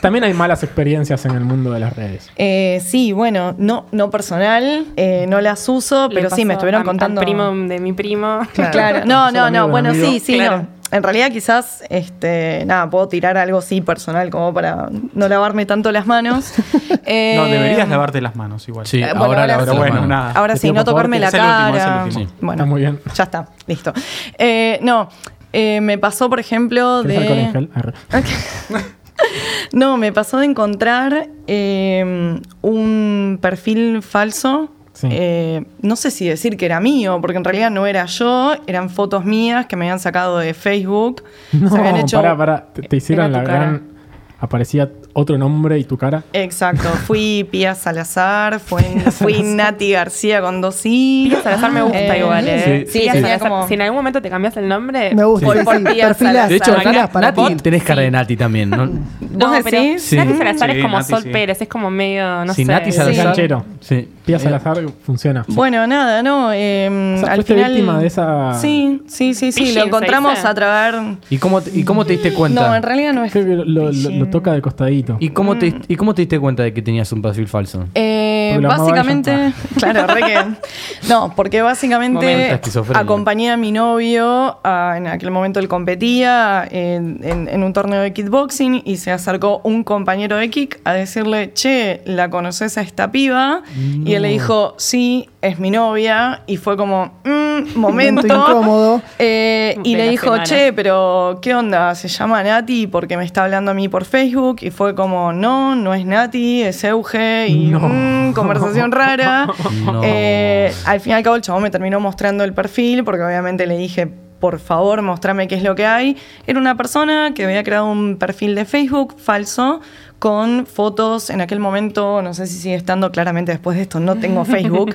También hay malas experiencias en el mundo de las redes. Eh, sí, bueno, no, no personal, eh, no las uso, Le pero sí, me estuvieron a- contando. Al primo de mi primo. Claro, no, no, no, bueno, sí, sí, Claro. no. En realidad quizás, este, nada, puedo tirar algo sí personal como para no lavarme tanto las manos. Eh, No, deberías lavarte las manos igual. Sí, Eh, bueno, ahora, ahora la sí. Bueno, nada. Ahora sí, no favor, tocarme la es el último, es el cara. último. Sí. Bueno, Está muy bien. Ya está, listo. Eh, no, eh, me pasó, por ejemplo, ¿Querés alcohol en de. gel? No, me pasó de encontrar eh, un perfil falso. Sí. Eh, no sé si decir que era mío, porque en realidad no era yo, eran fotos mías que me habían sacado de Facebook. No, Se habían hecho. pará, pará. Te, te hicieron la cara. gran... Aparecía otro nombre y tu cara. Exacto, fui Pía Salazar, fui, fui Nati García con dos I. Pía Salazar me gusta Eh, igual, ¿eh? Sí, Pía sí. Salazar, como- Si en algún momento te cambias el nombre. Me gusta, Por- sí, por sí. Pía Perfilas, De hecho, Nati, para Pía. tenés cara de Nati también, ¿no? No, ¿Vos pero. Nati Salazar Sí, es como Nati, Sol sí. Pérez, es como medio, no Si sé. Nati. Salazar... Sí. Eh, Salazar funciona. Bueno, nada, no. eh, O sea, al final. víctima de esa- Sí, sí, sí, sí. Lo encontramos a través. ¿Y cómo, te- ¿Y cómo te diste cuenta? No, en realidad no es. Creo que lo, lo- phishing. lo toca de costadito. ¿Y cómo, te, ¿Y cómo te diste cuenta de que tenías un perfil falso? Eh, básicamente, claro, re que. No, porque básicamente acompañé a mi novio, a- en aquel momento él competía en, en- en un torneo de kickboxing y se acercó un compañero de kick a decirle, che, ¿la conoces a esta piba? Y él le dijo, sí, es mi novia. Y fue como, "Mm, momento. Incómodo. Eh, y le dijo, semana. che, pero ¿qué onda? Se llama Nati porque me está hablando a mí por Facebook. Y fue como, no, no es Nati, es Euge. Y No. mm, conversación rara. No. Eh, al fin y al cabo, el chabón me terminó mostrando el perfil porque obviamente le dije. Por favor, mostrame qué es lo que hay. Era una persona que había creado un perfil de Facebook falso con fotos en aquel momento, no sé si sigue estando claramente después de esto, no tengo Facebook.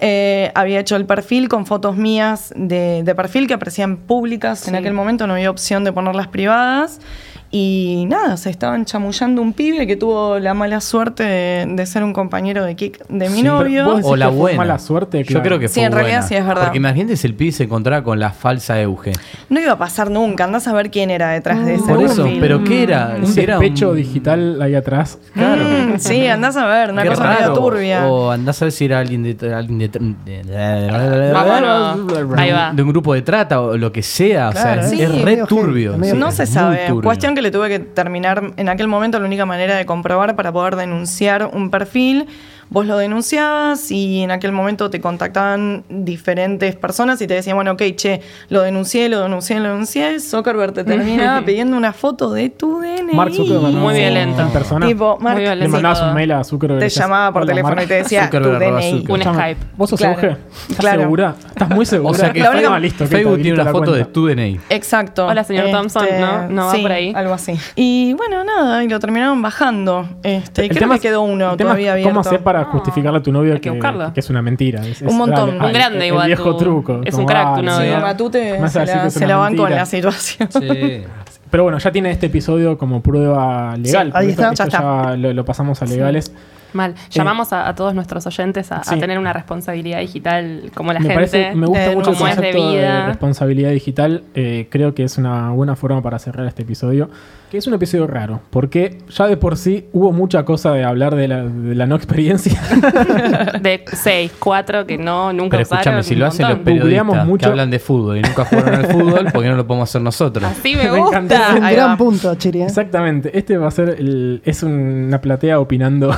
Eh, había hecho el perfil con fotos mías de, de perfil que aparecían públicas en Sí. aquel momento, no había opción de ponerlas privadas. Y nada, se estaban chamullando un pibe que tuvo la mala suerte de, de ser un compañero de kick de mi Sí, novio. O la buena. mala suerte, Yo creo que Sí, fue en realidad buena. sí es verdad. Porque imagínate si el pibe se encontraba con la falsa Euge. No iba a pasar nunca, andás a ver quién era detrás de ese Por eso, perfil. pero ¿qué era? Un Si era un- digital ahí atrás. Claro. Mm, sí, andás a ver, una Qué cosa medio raro. turbia. O andás a ver si era alguien de, alguien de, de- Vámonos. Ahí va. de un grupo de trata o lo que sea. Claro, o sea, sí. es, re medio turbio. heavy, medio sí, No es se muy sabe. turbio. Cuestión que le tuve que terminar en aquel momento la única manera de comprobar para poder denunciar un perfil. Vos lo denunciabas y en aquel momento te contactaban diferentes personas y te decían, bueno, ok, che, lo denuncié, lo denuncié, lo denuncié. Zuckerberg te termina pidiendo una foto de tu DNI. Mark Zuckerberg. Muy ¿no? violento. En persona. Tipo, Mark, Muy Le mandabas un mail a Zuckerberg. te llamaba por "Hola, teléfono Mark". y te decía tu DNI. Un Skype. ¿Vos sos Claro. Euge? ¿Estás Claro. segura? ¿Estás muy segura? O sea que Facebook, Ah, listo, Facebook tiene una foto de tu DNI. Exacto. Hola, señor Thompson, ¿no? ¿No va sí, por ahí? Algo así. Y bueno, nada, y lo terminaron bajando. Este, y El creo tema que quedó uno todavía abierto. ¿Cómo hacer para justificarle a tu novio que que, que es una mentira? Es- Un montón. dale, Un grande el, igual El viejo tu- truco. es como, un crack tu ah, novio. Matute vas se a decir la, que se la bancó en mentira. la situación. Sí. Pero bueno, ya tiene este episodio como prueba legal. Sí, porque ahí esto- está. esto Ya está. ya lo, lo pasamos a legales. Mal. Llamamos a, a todos nuestros oyentes a, tener una responsabilidad digital como la me gente. parece, me gusta de mucho el de concepto de, responsabilidad digital. Eh, creo que es una buena forma para cerrar este episodio. Que es un episodio raro, porque ya de por sí hubo mucha cosa de hablar de la, de la no experiencia. De 6, 4 que no, nunca Pero usaron. escúchame, si lo hacen los periodistas mucho. que hablan de fútbol y nunca jugaron al fútbol, ¿por qué no lo podemos hacer nosotros? Así me Me gusta. encanta. gusta. Un Ahí gran va. punto, Chiri. ¿eh? Exactamente, este va a ser el, es una platea opinando.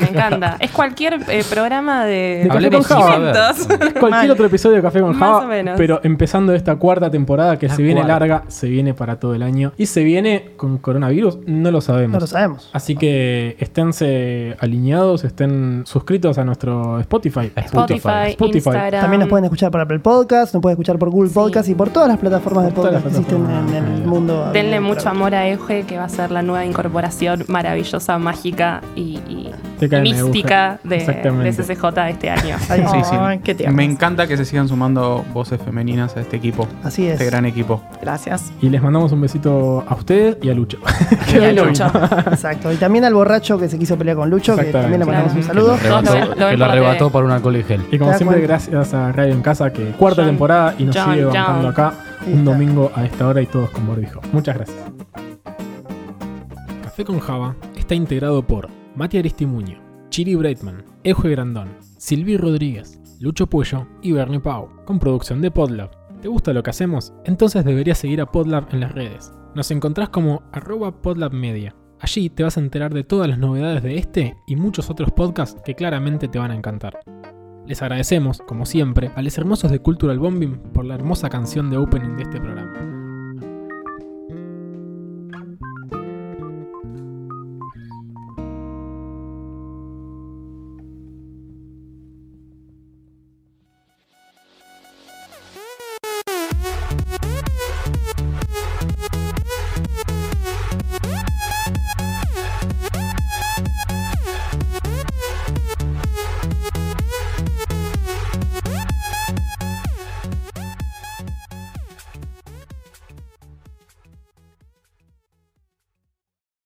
Me encanta. Es cualquier eh, programa de. De Café con Java. Cualquier Mal. otro episodio de Café con Más Java, o menos. pero empezando esta cuarta temporada que La se viene cuarta. larga, se viene para todo el año y se viene con coronavirus, no lo sabemos. No lo sabemos. Así que esténse alineados, estén suscritos a nuestro Spotify. Spotify, Spotify. Instagram. También nos pueden escuchar por Apple Podcast, nos pueden escuchar por Google Sí. Podcast y por todas las plataformas de podcast que existen en, el mundo. Denle mucho amor a Euge, que va a ser la nueva incorporación maravillosa, mágica y, mística de, de CCJ este año. Sí, sí. Qué. Me encanta que se sigan sumando voces femeninas a este equipo. Así es. Este gran equipo. Gracias. Y les mandamos un besito a ustedes y a Lucho. Y a Lucho. Exacto. Y también al borracho que se quiso pelear con Lucho, que también le mandamos un saludo. Que lo arrebató, lo ven que lo por arrebató un alcohol y gel. Y como ¿Te das siempre, cuenta? gracias a Radio en Casa, que cuarta John, temporada y nos John, sigue John. bancando acá un domingo a esta hora y todos con bordijo. Muchas gracias. Café con Java está integrado por Mati Aristimuño, Chiri Breitman, Euje Grandón, Silvi Rodríguez, Lucho Puello y Bernie Pau, con producción de Podlab. ¿Te gusta lo que hacemos? Entonces deberías seguir a Podlab en las redes. Nos encontrás como arroba podlabmedia. Allí te vas a enterar de todas las novedades de este y muchos otros podcasts que claramente te van a encantar. Les agradecemos, como siempre, a los hermosos de Cultural Bombing por la hermosa canción de opening de este programa.